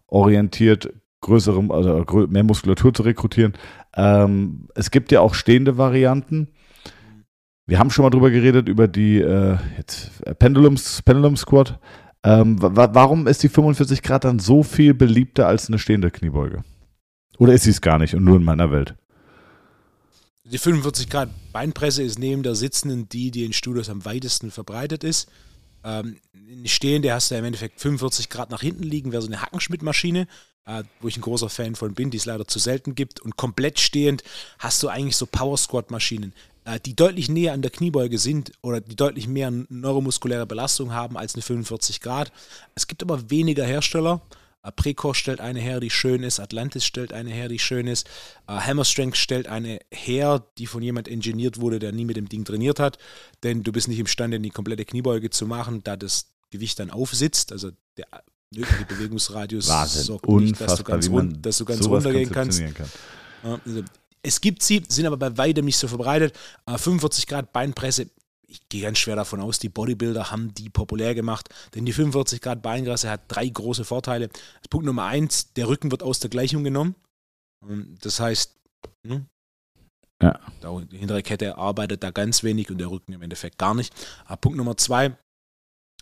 orientiert, größere, also mehr Muskulatur zu rekrutieren. Ähm, es gibt ja auch stehende Varianten. Wir haben schon mal drüber geredet, über die äh, jetzt, äh, Pendulums, Pendulum Squat. Ähm, warum ist die 45 Grad dann so viel beliebter als eine stehende Kniebeuge? Oder ist sie es gar nicht und nur in meiner Welt? Die 45 Grad Beinpresse ist neben der sitzenden die, die in Studios am weitesten verbreitet ist. Ähm, stehende hast du im Endeffekt 45 Grad nach hinten liegen, wäre so eine Hackenschmidt-Maschine, äh, wo ich ein großer Fan von bin, die es leider zu selten gibt. Und komplett stehend hast du eigentlich so Power Squat-Maschinen. Äh, die deutlich näher an der Kniebeuge sind oder die deutlich mehr neuromuskuläre Belastung haben als eine 45 Grad. Es gibt aber weniger Hersteller. Äh, Precour stellt eine her, die schön ist. Atlantis stellt eine her, die schön ist. Äh, Hammer Strength stellt eine her, die von jemand ingeniert wurde, der nie mit dem Ding trainiert hat. Denn du bist nicht imstande, die komplette Kniebeuge zu machen, da das Gewicht dann aufsitzt. Also der Der Bewegungsradius Wahnsinn. sorgt nicht, dass du Unfassbar, ganz, dass du ganz runtergehen kannst. kann. Also, es gibt sie, sind aber bei weitem nicht so verbreitet. Äh, 45 Grad Beinpresse, ich gehe ganz schwer davon aus, die Bodybuilder haben die populär gemacht, denn die 45 Grad Beinpresse hat drei große Vorteile. Punkt Nummer eins, der Rücken wird aus der Gleichung genommen. Und Das heißt, hm, Ja. die hintere Kette arbeitet da ganz wenig und der Rücken im Endeffekt gar nicht. Aber Punkt Nummer zwei,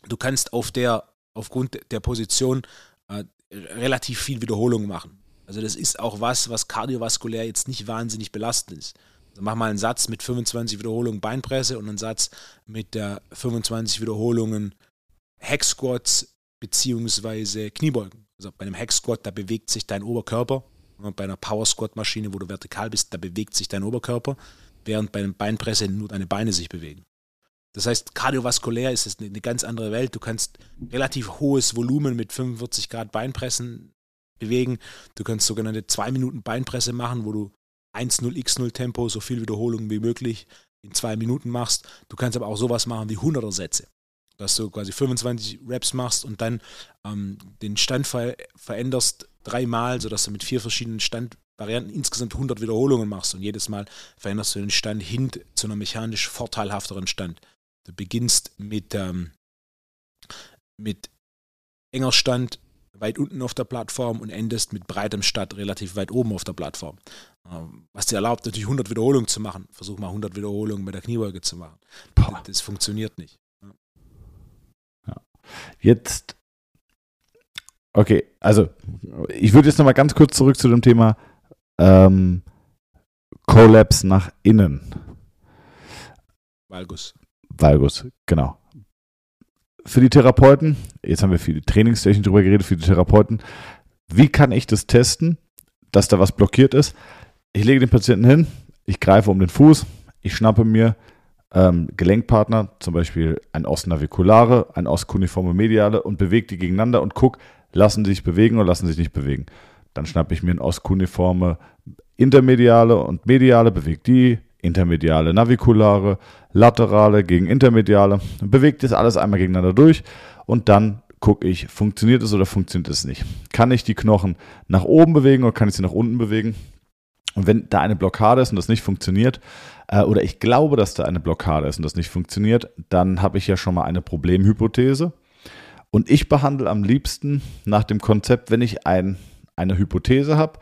du kannst auf der, aufgrund der Position äh, relativ viel Wiederholung machen. Also das ist auch was, was kardiovaskulär jetzt nicht wahnsinnig belastend ist. Also mach mal einen Satz mit 25 Wiederholungen Beinpresse und einen Satz mit äh, 25 Wiederholungen Hack Squats beziehungsweise Kniebeugen. Also bei einem Hack Squat, da bewegt sich dein Oberkörper. Und bei einer Power Squat Maschine, wo du vertikal bist, da bewegt sich dein Oberkörper, während bei einem Beinpresse nur deine Beine sich bewegen. Das heißt, kardiovaskulär ist es eine ganz andere Welt. Du kannst relativ hohes Volumen mit 45 Grad Beinpressen bewegen. Du kannst sogenannte 2 Minuten Beinpresse machen, wo du 1-0 x0 Tempo, so viel Wiederholungen wie möglich in 2 Minuten machst. Du kannst aber auch sowas machen wie 100er Sätze. Dass du quasi 25 Reps machst und dann ähm, den Stand ver veränderst dreimal, sodass du mit vier verschiedenen Standvarianten insgesamt 100 Wiederholungen machst und jedes Mal veränderst du den Stand hin zu einer mechanisch vorteilhafteren Stand. Du beginnst mit, ähm, mit enger Stand weit unten auf der Plattform und endest mit breitem Stand relativ weit oben auf der Plattform. Ähm, Was dir erlaubt, natürlich 100 Wiederholungen zu machen. Versuch mal 100 Wiederholungen mit der Kniebeuge zu machen. Boah. Das funktioniert nicht. Jetzt, okay, also ich würde jetzt nochmal ganz kurz zurück zu dem Thema ähm, Collapse nach innen. Valgus. Valgus, genau. Für die Therapeuten, jetzt haben wir viel Trainingstechnik drüber geredet, für die Therapeuten, wie kann ich das testen, dass da was blockiert ist? Ich lege den Patienten hin, ich greife um den Fuß, ich schnappe mir ähm, Gelenkpartner, zum Beispiel ein Os naviculare, ein Os cuneiforme mediale und bewege die gegeneinander und gucke, lassen die sich bewegen oder lassen sich nicht bewegen. Dann schnappe ich mir ein Os cuneiforme intermediale und mediale, bewege die, intermediale naviculare, laterale gegen intermediale, bewege das alles einmal gegeneinander durch und dann gucke ich, funktioniert es oder funktioniert es nicht. Kann ich die Knochen nach oben bewegen oder kann ich sie nach unten bewegen? Und wenn da eine Blockade ist und das nicht funktioniert, äh, oder ich glaube, dass da eine Blockade ist und das nicht funktioniert, dann habe ich ja schon mal eine Problemhypothese. Und ich behandle am liebsten nach dem Konzept, wenn ich ein, eine Hypothese habe,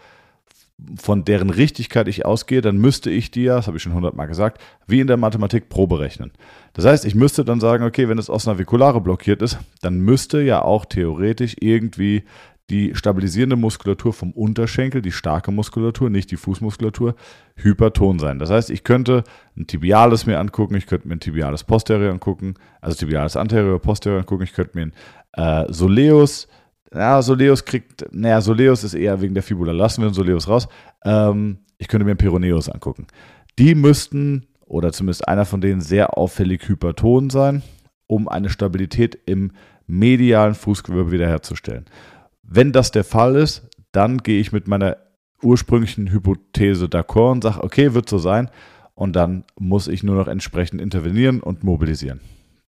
von deren Richtigkeit ich ausgehe, dann müsste ich die ja, das habe ich schon hundertmal gesagt, wie in der Mathematik Probe rechnen. Das heißt, ich müsste dann sagen, okay, wenn das Osnaviculare blockiert ist, dann müsste ja auch theoretisch irgendwie die stabilisierende Muskulatur vom Unterschenkel, die starke Muskulatur, nicht die Fußmuskulatur, hyperton sein. Das heißt, ich könnte ein Tibiales mir angucken, ich könnte mir ein Tibiales posterior angucken, also Tibiales anterior, posterior angucken, ich könnte mir ein äh, Soleus, ja, Soleus kriegt, naja, Soleus ist eher wegen der Fibula, lassen wir den Soleus raus. Ähm, ich könnte mir einen Peroneus angucken. Die müssten, oder zumindest einer von denen, sehr auffällig hyperton sein, um eine Stabilität im medialen Fußgewölbe wiederherzustellen. Wenn das der Fall ist, dann gehe ich mit meiner ursprünglichen Hypothese d'accord und sage, okay, wird so sein. Und dann muss ich nur noch entsprechend intervenieren und mobilisieren.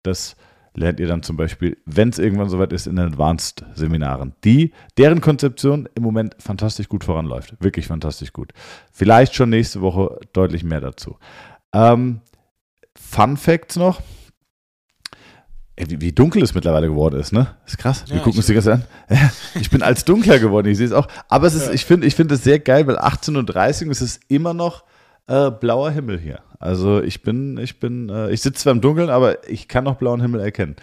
Das lernt ihr dann zum Beispiel, wenn es irgendwann soweit ist, in den Advanced-Seminaren, die, deren Konzeption im Moment fantastisch gut voranläuft. Wirklich fantastisch gut. Vielleicht schon nächste Woche deutlich mehr dazu. Ähm, Fun Facts noch. Ey, wie, wie, dunkel es mittlerweile geworden ist, ne? Ist krass. Wir Ja, gucken ich- uns die ganze an. Ich bin als dunkler geworden, ich sehe es auch. Aber es ist, Ja. ich finde ich finde es sehr geil, weil 18.30 Uhr ist es immer noch äh, blauer Himmel hier. Also ich bin, ich bin, äh, ich sitze zwar im Dunkeln, aber ich kann noch blauen Himmel erkennen.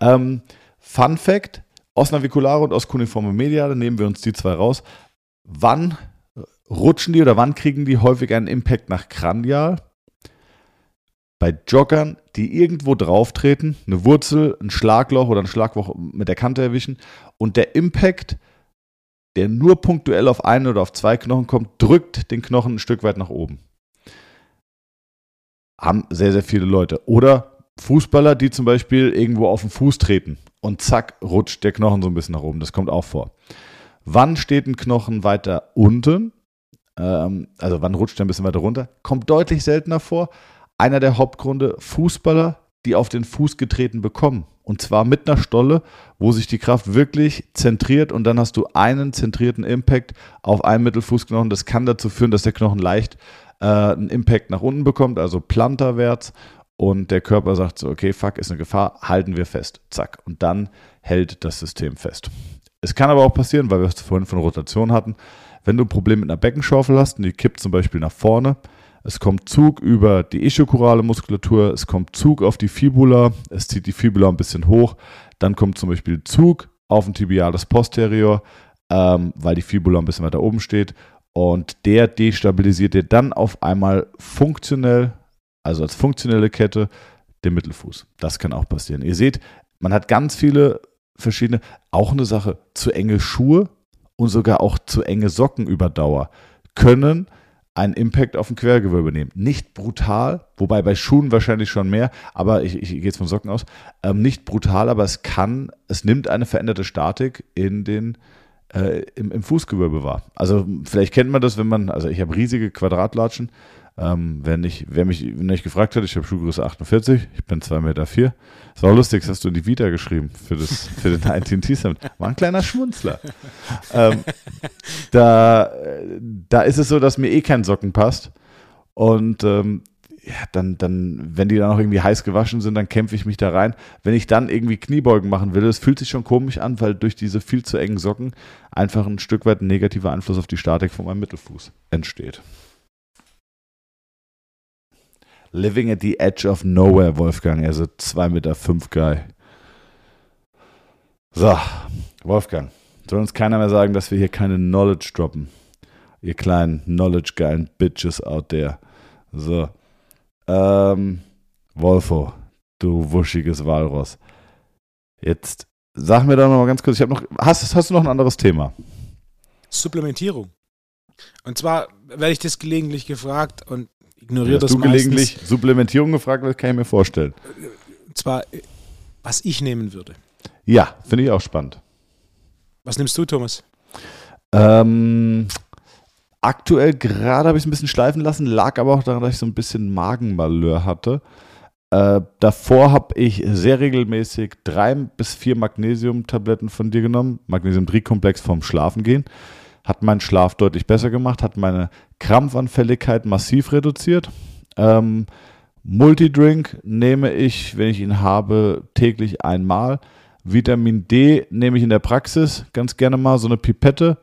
Ähm, Fun Fact: Osnaviculare und Oscuniforme Mediale, nehmen wir uns die zwei raus. Wann rutschen die oder wann kriegen die häufig einen Impact nach Kranial? Bei Joggern, die irgendwo drauf treten, eine Wurzel, ein Schlagloch oder ein Schlagloch mit der Kante erwischen und der Impact, der nur punktuell auf einen oder auf zwei Knochen kommt, drückt den Knochen ein Stück weit nach oben. Haben sehr, sehr viele Leute. Oder Fußballer, die zum Beispiel irgendwo auf den Fuß treten und zack, rutscht der Knochen so ein bisschen nach oben. Das kommt auch vor. Wann steht ein Knochen weiter unten? Ähm, also wann rutscht er ein bisschen weiter runter? Kommt deutlich seltener vor. Einer der Hauptgründe, Fußballer, die auf den Fuß getreten bekommen. Und zwar mit einer Stolle, wo sich die Kraft wirklich zentriert und dann hast du einen zentrierten Impact auf einen Mittelfußknochen. Das kann dazu führen, dass der Knochen leicht äh, einen Impact nach unten bekommt, also plantarwärts. Und der Körper sagt so, okay, fuck, ist eine Gefahr, halten wir fest. Zack. Und dann hält das System fest. Es kann aber auch passieren, weil wir es vorhin von Rotation hatten, wenn du ein Problem mit einer Beckenschaufel hast und die kippt zum Beispiel nach vorne, es kommt Zug über die ischiokorale Muskulatur, es kommt Zug auf die Fibula, es zieht die Fibula ein bisschen hoch, dann kommt zum Beispiel Zug auf ein tibiales Posterior, ähm, weil die Fibula ein bisschen weiter oben steht und der destabilisiert dir dann auf einmal funktionell, also als funktionelle Kette, den Mittelfuß. Das kann auch passieren. Ihr seht, man hat ganz viele verschiedene, auch eine Sache, zu enge Schuhe und sogar auch zu enge Socken über Dauer können einen Impact auf ein Quergewölbe nehmen. Nicht brutal, wobei bei Schuhen wahrscheinlich schon mehr, aber ich, ich gehe jetzt von Socken aus. Ähm, nicht brutal, aber es kann, es nimmt eine veränderte Statik in den, äh, im, im Fußgewölbe wahr. Also vielleicht kennt man das, wenn man, also ich habe riesige Quadratlatschen ähm, wer, nicht, wer mich nicht gefragt hat, ich habe Schuhgröße 48, ich bin 2,4 Meter. Vier. Das war lustig, das hast du in die Vita geschrieben für, das, für den 19 t Summit. War ein kleiner Schmunzler. ähm, da, da ist es so, dass mir eh kein Socken passt. Und ähm, ja, dann, dann, wenn die dann auch irgendwie heiß gewaschen sind, dann kämpfe ich mich da rein. Wenn ich dann irgendwie Kniebeugen machen will, es fühlt sich schon komisch an, weil durch diese viel zu engen Socken einfach ein Stück weit ein negativer Einfluss auf die Statik von meinem Mittelfuß entsteht. Living at the Edge of Nowhere, Wolfgang. Also 2,5 Meter fünf Guy. So, Wolfgang. Soll uns keiner mehr sagen, dass wir hier keine Knowledge droppen. Ihr kleinen Knowledge-geilen Bitches out there. So. Ähm, Wolfo, du wuschiges Walross. Jetzt sag mir doch noch mal ganz kurz, ich habe noch, hast, hast du noch ein anderes Thema? Supplementierung. Und zwar werde ich das gelegentlich gefragt und ignoriere das du meistens. gelegentlich Supplementierung gefragt wird, kann ich mir vorstellen. Und zwar, was ich nehmen würde. Ja, finde ich auch spannend. Was nimmst du, Thomas? Ähm, aktuell gerade habe ich es ein bisschen schleifen lassen, lag aber auch daran, dass ich so ein bisschen Magenmalheur hatte. Äh, davor habe ich sehr regelmäßig drei bis vier Magnesium-Tabletten von dir genommen. Magnesium-3-Komplex vorm Schlafengehen hat meinen Schlaf deutlich besser gemacht, hat meine Krampfanfälligkeit massiv reduziert. Ähm, Multidrink nehme ich, wenn ich ihn habe, täglich einmal. Vitamin D nehme ich in der Praxis ganz gerne mal, so eine Pipette.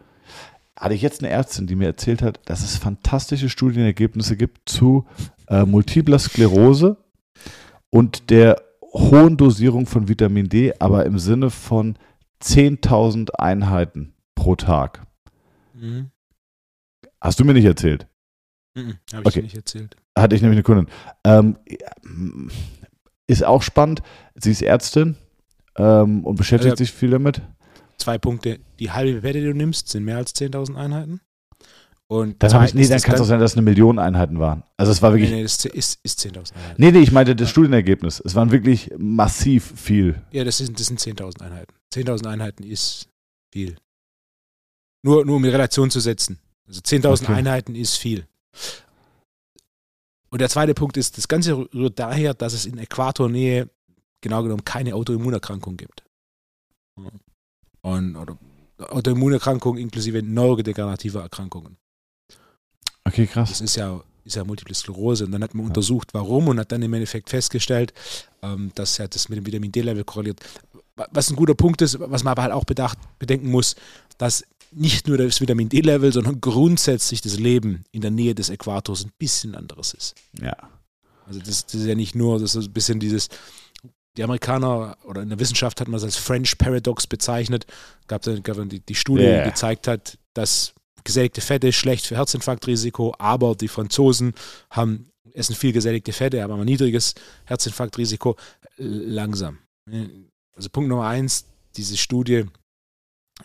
Hatte ich jetzt eine Ärztin, die mir erzählt hat, dass es fantastische Studienergebnisse gibt zu äh, multipler Sklerose und der hohen Dosierung von Vitamin D, aber im Sinne von 10.000 Einheiten pro Tag. Mhm. Hast du mir nicht erzählt? Mhm, Habe ich okay. nicht erzählt. Hatte ich nämlich eine Kundin. Ähm, ist auch spannend. Sie ist Ärztin ähm, und beschäftigt also, sich viel damit. Zwei Punkte. Die halbe Wette, die du nimmst, sind mehr als 10.000 Einheiten. Und dann, ich, nee, dann kann es auch sein, dass es eine Million Einheiten waren. Also es war wirklich. Nee, nee, das ist, ist 10.000 Einheiten. Nee, nee, ich meinte das Studienergebnis. Es waren wirklich massiv viel. Ja, das sind, das sind 10.000 Einheiten. 10.000 Einheiten ist viel. Nur, nur um in Relation zu setzen. Also 10.000 okay. Einheiten ist viel. Und der zweite Punkt ist, das Ganze rührt daher, dass es in Äquatornähe genau genommen keine Autoimmunerkrankung gibt. Und, oder Autoimmunerkrankungen inklusive neurodegenerative Erkrankungen. Okay, krass. Das ist ja, ist ja Multiple Sklerose. Und dann hat man ja. untersucht, warum und hat dann im Endeffekt festgestellt, ähm, dass ja das mit dem Vitamin D-Level korreliert. Was ein guter Punkt ist, was man aber halt auch bedacht, bedenken muss, dass nicht nur das Vitamin D-Level, sondern grundsätzlich das Leben in der Nähe des Äquators ein bisschen anderes ist. Ja. Also das, das ist ja nicht nur, das ist ein bisschen dieses, die Amerikaner oder in der Wissenschaft hat man es als French Paradox bezeichnet. Gab dann, gab dann die, die Studie, yeah. die gezeigt hat, dass gesättigte Fette schlecht für Herzinfarktrisiko, aber die Franzosen haben essen viel gesättigte Fette, aber ein niedriges Herzinfarktrisiko langsam. Also Punkt Nummer eins, diese Studie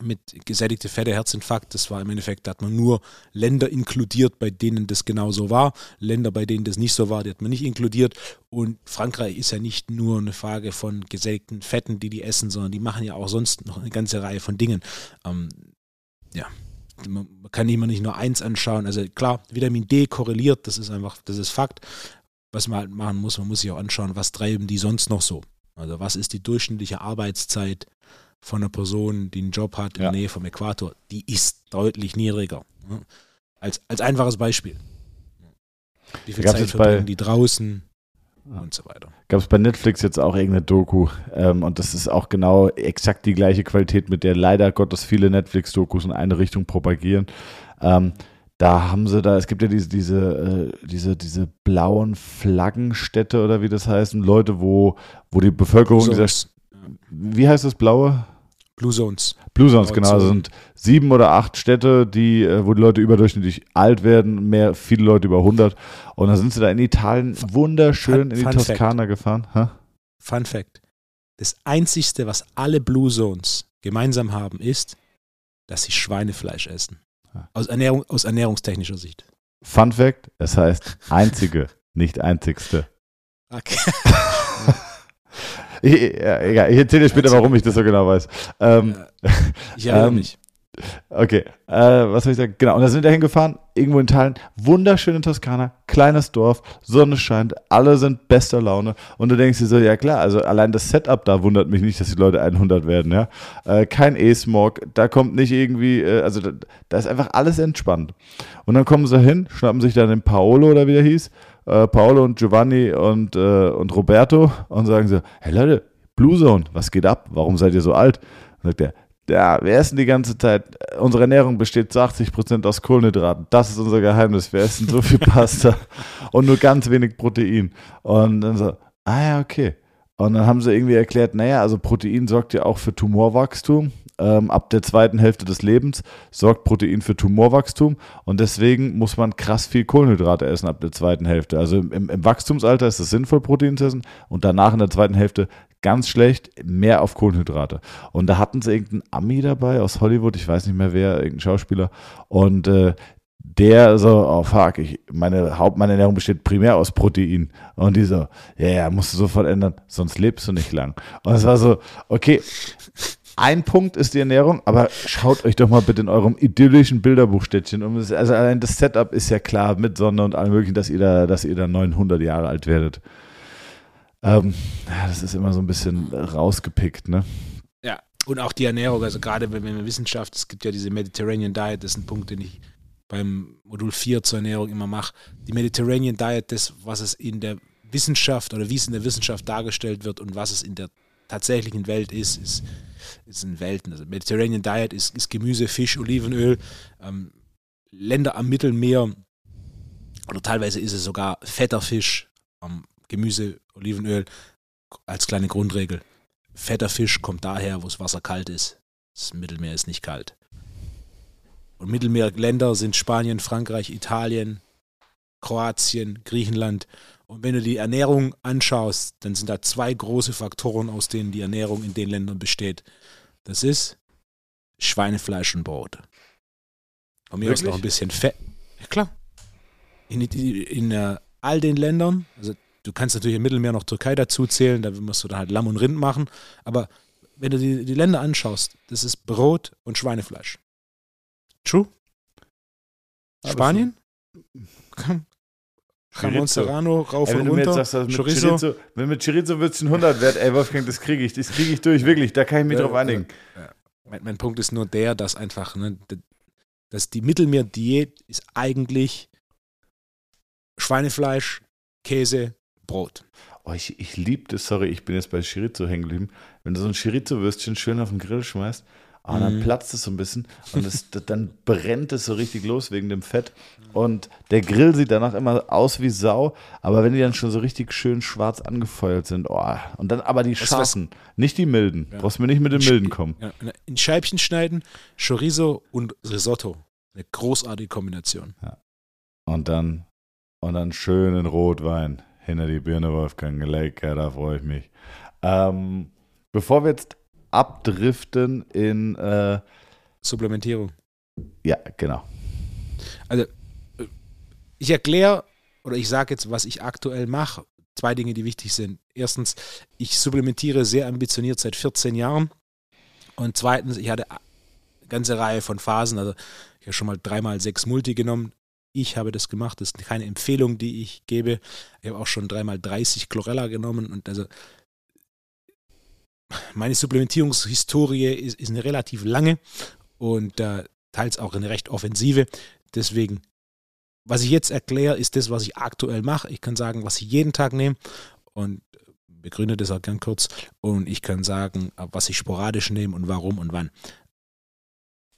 mit gesättigte Fette, Herzinfarkt, das war im Endeffekt, da hat man nur Länder inkludiert, bei denen das genauso war. Länder, bei denen das nicht so war, die hat man nicht inkludiert. Und Frankreich ist ja nicht nur eine Frage von gesättigten Fetten, die die essen, sondern die machen ja auch sonst noch eine ganze Reihe von Dingen. Ähm, ja, man kann immer nicht nur eins anschauen. Also klar, Vitamin D korreliert, das ist einfach, das ist Fakt. was man halt machen muss, man muss sich auch anschauen, was treiben die sonst noch so. Also was ist die durchschnittliche Arbeitszeit von einer Person, die einen Job hat in Ja. der Nähe vom Äquator? Die ist deutlich niedriger. ne? Als, als einfaches Beispiel. Wie viel Gab's Zeit verbringen die draußen Ja. und so weiter. Gab es bei Netflix jetzt auch irgendeine Doku ähm, und das ist auch genau exakt die gleiche Qualität, mit der leider Gottes viele Netflix-Dokus in eine Richtung propagieren. Ähm, da haben sie da, es gibt ja diese, diese, äh, diese, diese blauen Flaggenstädte oder wie das heißt, und Leute, wo, wo die Bevölkerung dieser, Zones. Wie heißt das blaue? Blue Zones. Blue Zones, genau. Das Zonen. sind sieben oder acht Städte, die, äh, wo die Leute überdurchschnittlich alt werden, mehr, viele Leute über 100. Und dann sind sie da in Italien wunderschön Fun- in die Fun Toskana gefahren. Hä? Fun Fact. Das Einzigste, was alle Blue Zones gemeinsam haben, ist, dass sie Schweinefleisch essen. Ja. Aus, Ernährung, aus ernährungstechnischer Sicht. Fun Fact, es heißt einzige, nicht einzigste. Okay. Ich, ja, egal, ich erzähle dir später, warum ich das so genau weiß. Ähm, Ich erinnere Ähm, mich. okay, äh, was soll ich sagen? Genau, und da sind wir dahin gefahren, irgendwo in Italien, wunderschöne Toskana, kleines Dorf, Sonne scheint, alle sind bester Laune und du denkst dir so, ja klar, also allein das Setup da wundert mich nicht, dass die Leute 100 werden, ja. Äh, kein E-Smog, da kommt nicht irgendwie, äh, also da, da ist einfach alles entspannt. Und dann kommen sie hin, schnappen sich dann den Paolo oder wie der hieß, äh, Paolo und Giovanni und, äh, und Roberto und sagen so, hey Leute, Blue Zone, was geht ab? Warum seid ihr so alt? Und sagt er, ja, wir essen die ganze Zeit, unsere Ernährung besteht zu 80% aus Kohlenhydraten. Das ist unser Geheimnis. Wir essen so viel Pasta und nur ganz wenig Protein. Und dann so, ah ja, okay. Und dann haben sie irgendwie erklärt, naja, also Protein sorgt ja auch für Tumorwachstum. Ähm, ab der zweiten Hälfte des Lebens sorgt Protein für Tumorwachstum und deswegen muss man krass viel Kohlenhydrate essen ab der zweiten Hälfte. Also im, im Wachstumsalter ist es sinnvoll, Protein zu essen und danach in der zweiten Hälfte ganz schlecht, mehr auf Kohlenhydrate. Und da hatten sie irgendeinen Ami dabei aus Hollywood, ich weiß nicht mehr wer, irgendein Schauspieler. Und äh, der so, oh fuck, ich, meine Haupt, meine Ernährung besteht primär aus Protein. Und die so, ja, ja, musst du sofort ändern, sonst lebst du nicht lang. Und es war so, okay, ein Punkt ist die Ernährung, aber schaut euch doch mal bitte in eurem idyllischen Bilderbuchstädtchen um. Also allein das Setup ist ja klar mit Sonne und allem möglichen, dass ihr da, dass ihr da 900 Jahre alt werdet. Ähm, das ist immer so ein bisschen rausgepickt, ne? Ja, und auch die Ernährung, also gerade wenn wir Wissenschaft, es gibt ja diese Mediterranean Diet, das ist ein Punkt, den ich beim Modul 4 zur Ernährung immer mache. Die Mediterranean Diet, das, was es in der Wissenschaft oder wie es in der Wissenschaft dargestellt wird und was es in der tatsächlichen Welt ist, ist, ist in Welten. Also Mediterranean Diet ist, ist Gemüse, Fisch, Olivenöl, ähm, Länder am Mittelmeer oder teilweise ist es sogar fetter Fisch, ähm, Gemüse, Olivenöl als kleine Grundregel. Fetter Fisch kommt daher, wo das Wasser kalt ist. Das Mittelmeer ist nicht kalt. Und Mittelmeerländer sind Spanien, Frankreich, Italien, Kroatien, Griechenland. Und wenn du die Ernährung anschaust, dann sind da zwei große Faktoren, aus denen die Ernährung in den Ländern besteht. Das ist Schweinefleisch und Brot. Von mir aus Wirklich? noch ein bisschen Fett. Ja, klar. In, in, in äh, all den Ländern, also du kannst natürlich im Mittelmeer noch Türkei dazu zählen, da musst du dann halt Lamm und Rind machen. Aber wenn du die, die Länder anschaust, das ist Brot und Schweinefleisch. True? Aber Spanien? Komm. Chorizo. Serrano, rauf Ey, wenn und du mir jetzt runter. sagst, dass mit Chorizo. Chorizo, wenn mit Chorizo wird es ein 100 wert, ey Wolfgang, das kriege ich, das kriege ich durch, wirklich, da kann ich mich Ja, drauf einigen. Mein, mein Punkt ist nur der, dass einfach, ne, dass die Mittelmeer-Diät ist eigentlich Schweinefleisch, Käse, Brot. Oh, ich, ich liebe das, sorry, ich bin jetzt bei Chorizo hängen geblieben. Wenn du so ein Chorizo-Würstchen schön auf den Grill schmeißt, ah, dann Mhm. platzt es so ein bisschen und es, dann brennt es so richtig los wegen dem Fett. Und der Grill sieht danach immer aus wie Sau, aber wenn die dann schon so richtig schön schwarz angefeuert sind, oh, und dann aber die scharfen, nicht die milden. Ja. Brauchst mir nicht mit den milden kommen. Ja, in Scheibchen schneiden, Chorizo und Risotto. Eine großartige Kombination. Und dann, und dann schönen Rotwein hinter die Birne, Wolfgang. Lecker, da freue ich mich. Ähm, bevor wir jetzt abdriften in, äh, Supplementierung. ja, genau. Ich erkläre oder ich sage jetzt, was ich aktuell mache. Zwei Dinge, die wichtig sind. Erstens, ich supplementiere sehr ambitioniert seit 14 Jahren. Und zweitens, ich hatte eine ganze Reihe von Phasen. Also ich habe schon mal dreimal sechs Multi genommen. Ich habe das gemacht. Das ist keine Empfehlung, die ich gebe. Ich habe auch schon dreimal 30 Chlorella genommen und also meine Supplementierungshistorie ist, ist eine relativ lange und äh, teils auch eine recht offensive. Deswegen, was ich jetzt erkläre, ist das, was ich aktuell mache. Ich kann sagen, was ich jeden Tag nehme und begründe das auch gern kurz. Und ich kann sagen, was ich sporadisch nehme und warum und wann.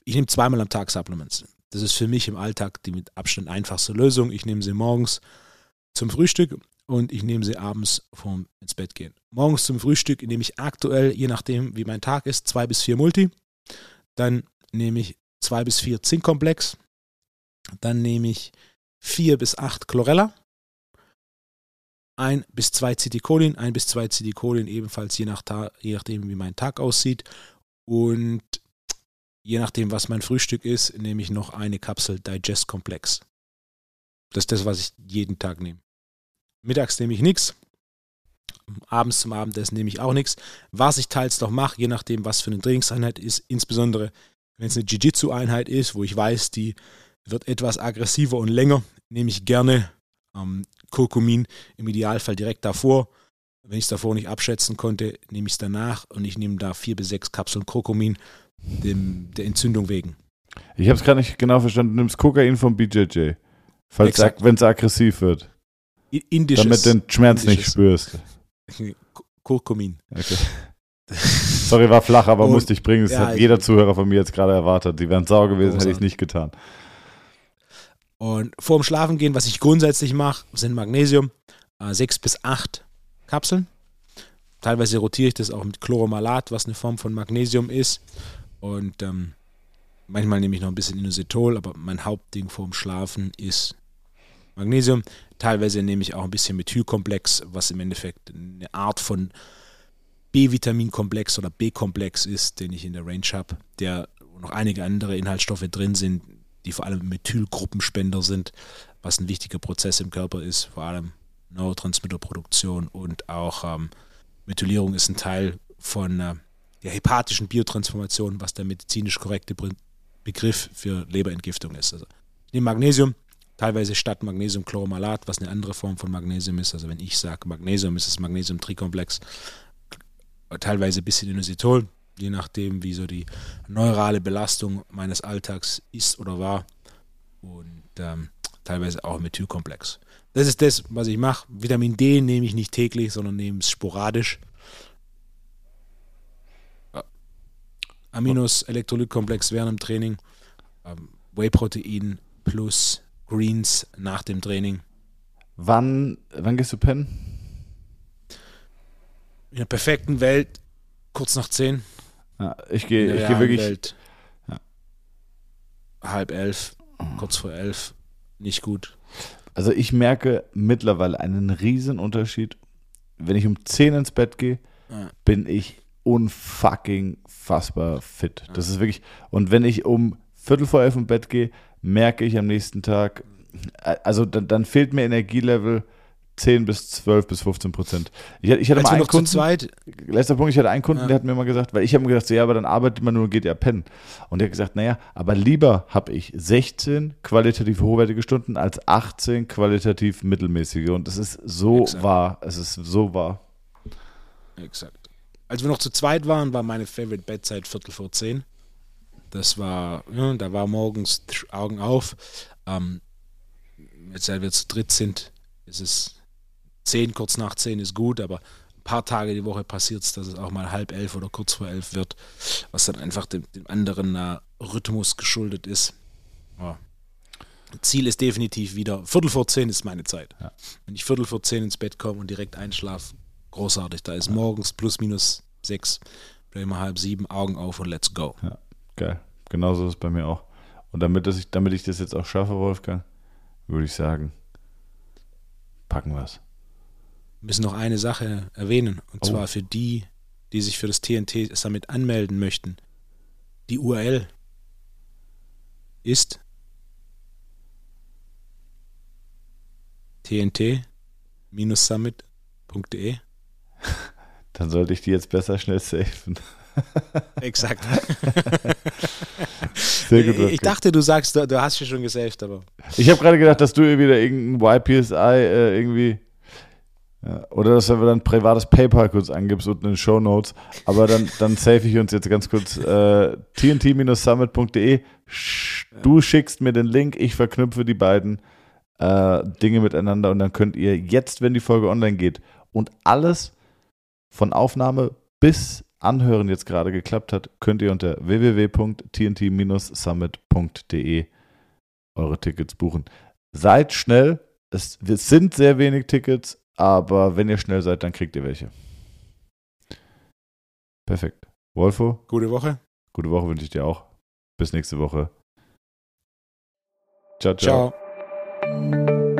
Ich nehme zweimal am Tag Supplements. Das ist für mich im Alltag die mit Abstand einfachste Lösung. Ich nehme sie morgens zum Frühstück und ich nehme sie abends vorm ins Bett gehen. Morgens zum Frühstück nehme ich aktuell, je nachdem wie mein Tag ist, zwei bis vier Multi. Dann nehme ich zwei bis vier Zinkkomplex. Dann nehme ich vier bis acht Chlorella. Ein bis zwei Citicolin, ein bis zwei Citicolin ebenfalls je, nach je nachdem, wie mein Tag aussieht. Und je nachdem, was mein Frühstück ist, nehme ich noch eine Kapsel Digest Komplex. Das ist das, was ich jeden Tag nehme. Mittags nehme ich nichts. Abends zum Abendessen nehme ich auch nichts. Was ich teils noch mache, je nachdem, was für eine Trainingseinheit ist, insbesondere wenn es eine Jiu-Jitsu-Einheit ist, wo ich weiß, die wird etwas aggressiver und länger, nehme ich gerne ähm, Kurkumin im Idealfall direkt davor. Wenn ich es davor nicht abschätzen konnte, nehme ich es danach und ich nehme da vier bis sechs Kapseln Kurkumin dem, der Entzündung wegen. Ich habe es gerade nicht genau verstanden. Du nimmst Kokain vom BJJ, falls wenn es aggressiv wird. Indisches, damit du den Schmerz nicht spürst. Kurkumin. Okay. Sorry, war flach, aber und, musste ich bringen. Das ja, hat jeder Zuhörer von mir jetzt gerade erwartet. Die wären sauer gewesen, hätte ich es nicht getan. Und vor dem Schlafengehen, was ich grundsätzlich mache, sind Magnesium, äh, sechs bis acht Kapseln. Teilweise rotiere ich das auch mit Chloromalat, was eine Form von Magnesium ist. Und ähm, manchmal nehme ich noch ein bisschen Inositol, aber mein Hauptding vorm Schlafen ist Magnesium. Teilweise nehme ich auch ein bisschen Methylkomplex, was im Endeffekt eine Art von B-Vitaminkomplex oder B-Komplex ist, den ich in der Range habe, der noch einige andere Inhaltsstoffe drin sind, die vor allem Methylgruppenspender sind, was ein wichtiger Prozess im Körper ist, vor allem Neurotransmitterproduktion und auch ähm, Methylierung ist ein Teil von äh, der hepatischen Biotransformation, was der medizinisch korrekte Begriff für Leberentgiftung ist. Also ich nehme Magnesium, teilweise statt Magnesiumchloromalat, was eine andere Form von Magnesium ist. Also wenn ich sage Magnesium, ist es Magnesium-Trikomplex. Teilweise ein bisschen Inositol, je nachdem, wie so die neurale Belastung meines Alltags ist oder war. Und ähm, teilweise auch Methylkomplex. Das ist das, was ich mache. Vitamin D nehme ich nicht täglich, sondern nehme es sporadisch. Aminos, Elektrolytkomplex während dem Training, ähm, Whey-Protein plus Greens nach dem Training. Wann, wann gehst du pennen? In der perfekten Welt kurz nach zehn. Ja, ich gehe geh wirklich. Welt, ja. Halb elf, kurz vor elf, nicht gut. Also ich merke mittlerweile einen riesen Unterschied. Wenn ich um 10 ins Bett gehe, ja. bin ich unfucking fassbar fit. Das ist wirklich. Und wenn ich um Viertel vor elf im Bett gehe, merke ich am nächsten Tag, äh, also dann, dann fehlt mir Energielevel 10 bis 12 bis 15 Prozent. Ich, ich hatte Als mal einen Kunden, zweit, letzter Punkt, ich hatte einen Kunden, ja. der hat mir mal gesagt, weil ich habe mir gedacht, so, ja, aber dann arbeitet man nur und geht ja pennen. Und der hat gesagt, naja, aber lieber habe ich 16 qualitativ hochwertige Stunden als 18 qualitativ mittelmäßige. Und das ist so Exakt. wahr. Es ist so wahr. Exakt. Als wir noch zu zweit waren, war meine Favorite Bedside Viertel vor 10. Das war, ja, da war morgens Augen auf. Ähm, jetzt, seit wir zu dritt sind, ist es 10, kurz nach 10 ist gut, aber ein paar Tage die Woche passiert es, dass es auch mal halb elf oder kurz vor elf wird, was dann einfach dem, dem anderen äh, Rhythmus geschuldet ist. Ja. Ziel ist definitiv wieder, Viertel vor zehn ist meine Zeit. Ja. Wenn ich Viertel vor zehn ins Bett komme und direkt einschlafe, großartig. Da ist morgens plus minus sechs, vielleicht mal halb sieben, Augen auf und let's go. Ja, geil. Genauso ist es bei mir auch. Und damit, ich, damit ich das jetzt auch schaffe, Wolfgang, würde ich sagen, packen wir es. Wir müssen noch eine Sache erwähnen, und oh. zwar für die, die sich für das TNT Summit anmelden möchten. Die URL ist tnt-summit.de. Dann sollte ich die jetzt besser schnell safen. Exakt. Sehr gut. Ich, ich dachte, du sagst, du, du hast ja schon gesaved, aber. Ich habe gerade gedacht, dass du wieder irgendein YPSI äh, irgendwie. Ja, oder dass du dann privates PayPal kurz angibst unten in den Show Notes. Aber dann, dann save ich uns jetzt ganz kurz äh, tnt-summit.de. Du schickst mir den Link, ich verknüpfe die beiden äh, Dinge miteinander und dann könnt ihr jetzt, wenn die Folge online geht und alles von Aufnahme bis Anhören jetzt gerade geklappt hat, könnt ihr unter www.tnt-summit.de eure Tickets buchen. Seid schnell, es, es sind sehr wenig Tickets, aber wenn ihr schnell seid, dann kriegt ihr welche. Perfekt. Wolfo? Gute Woche. Gute Woche wünsche ich dir auch. Bis nächste Woche. ciao. ciao. ciao.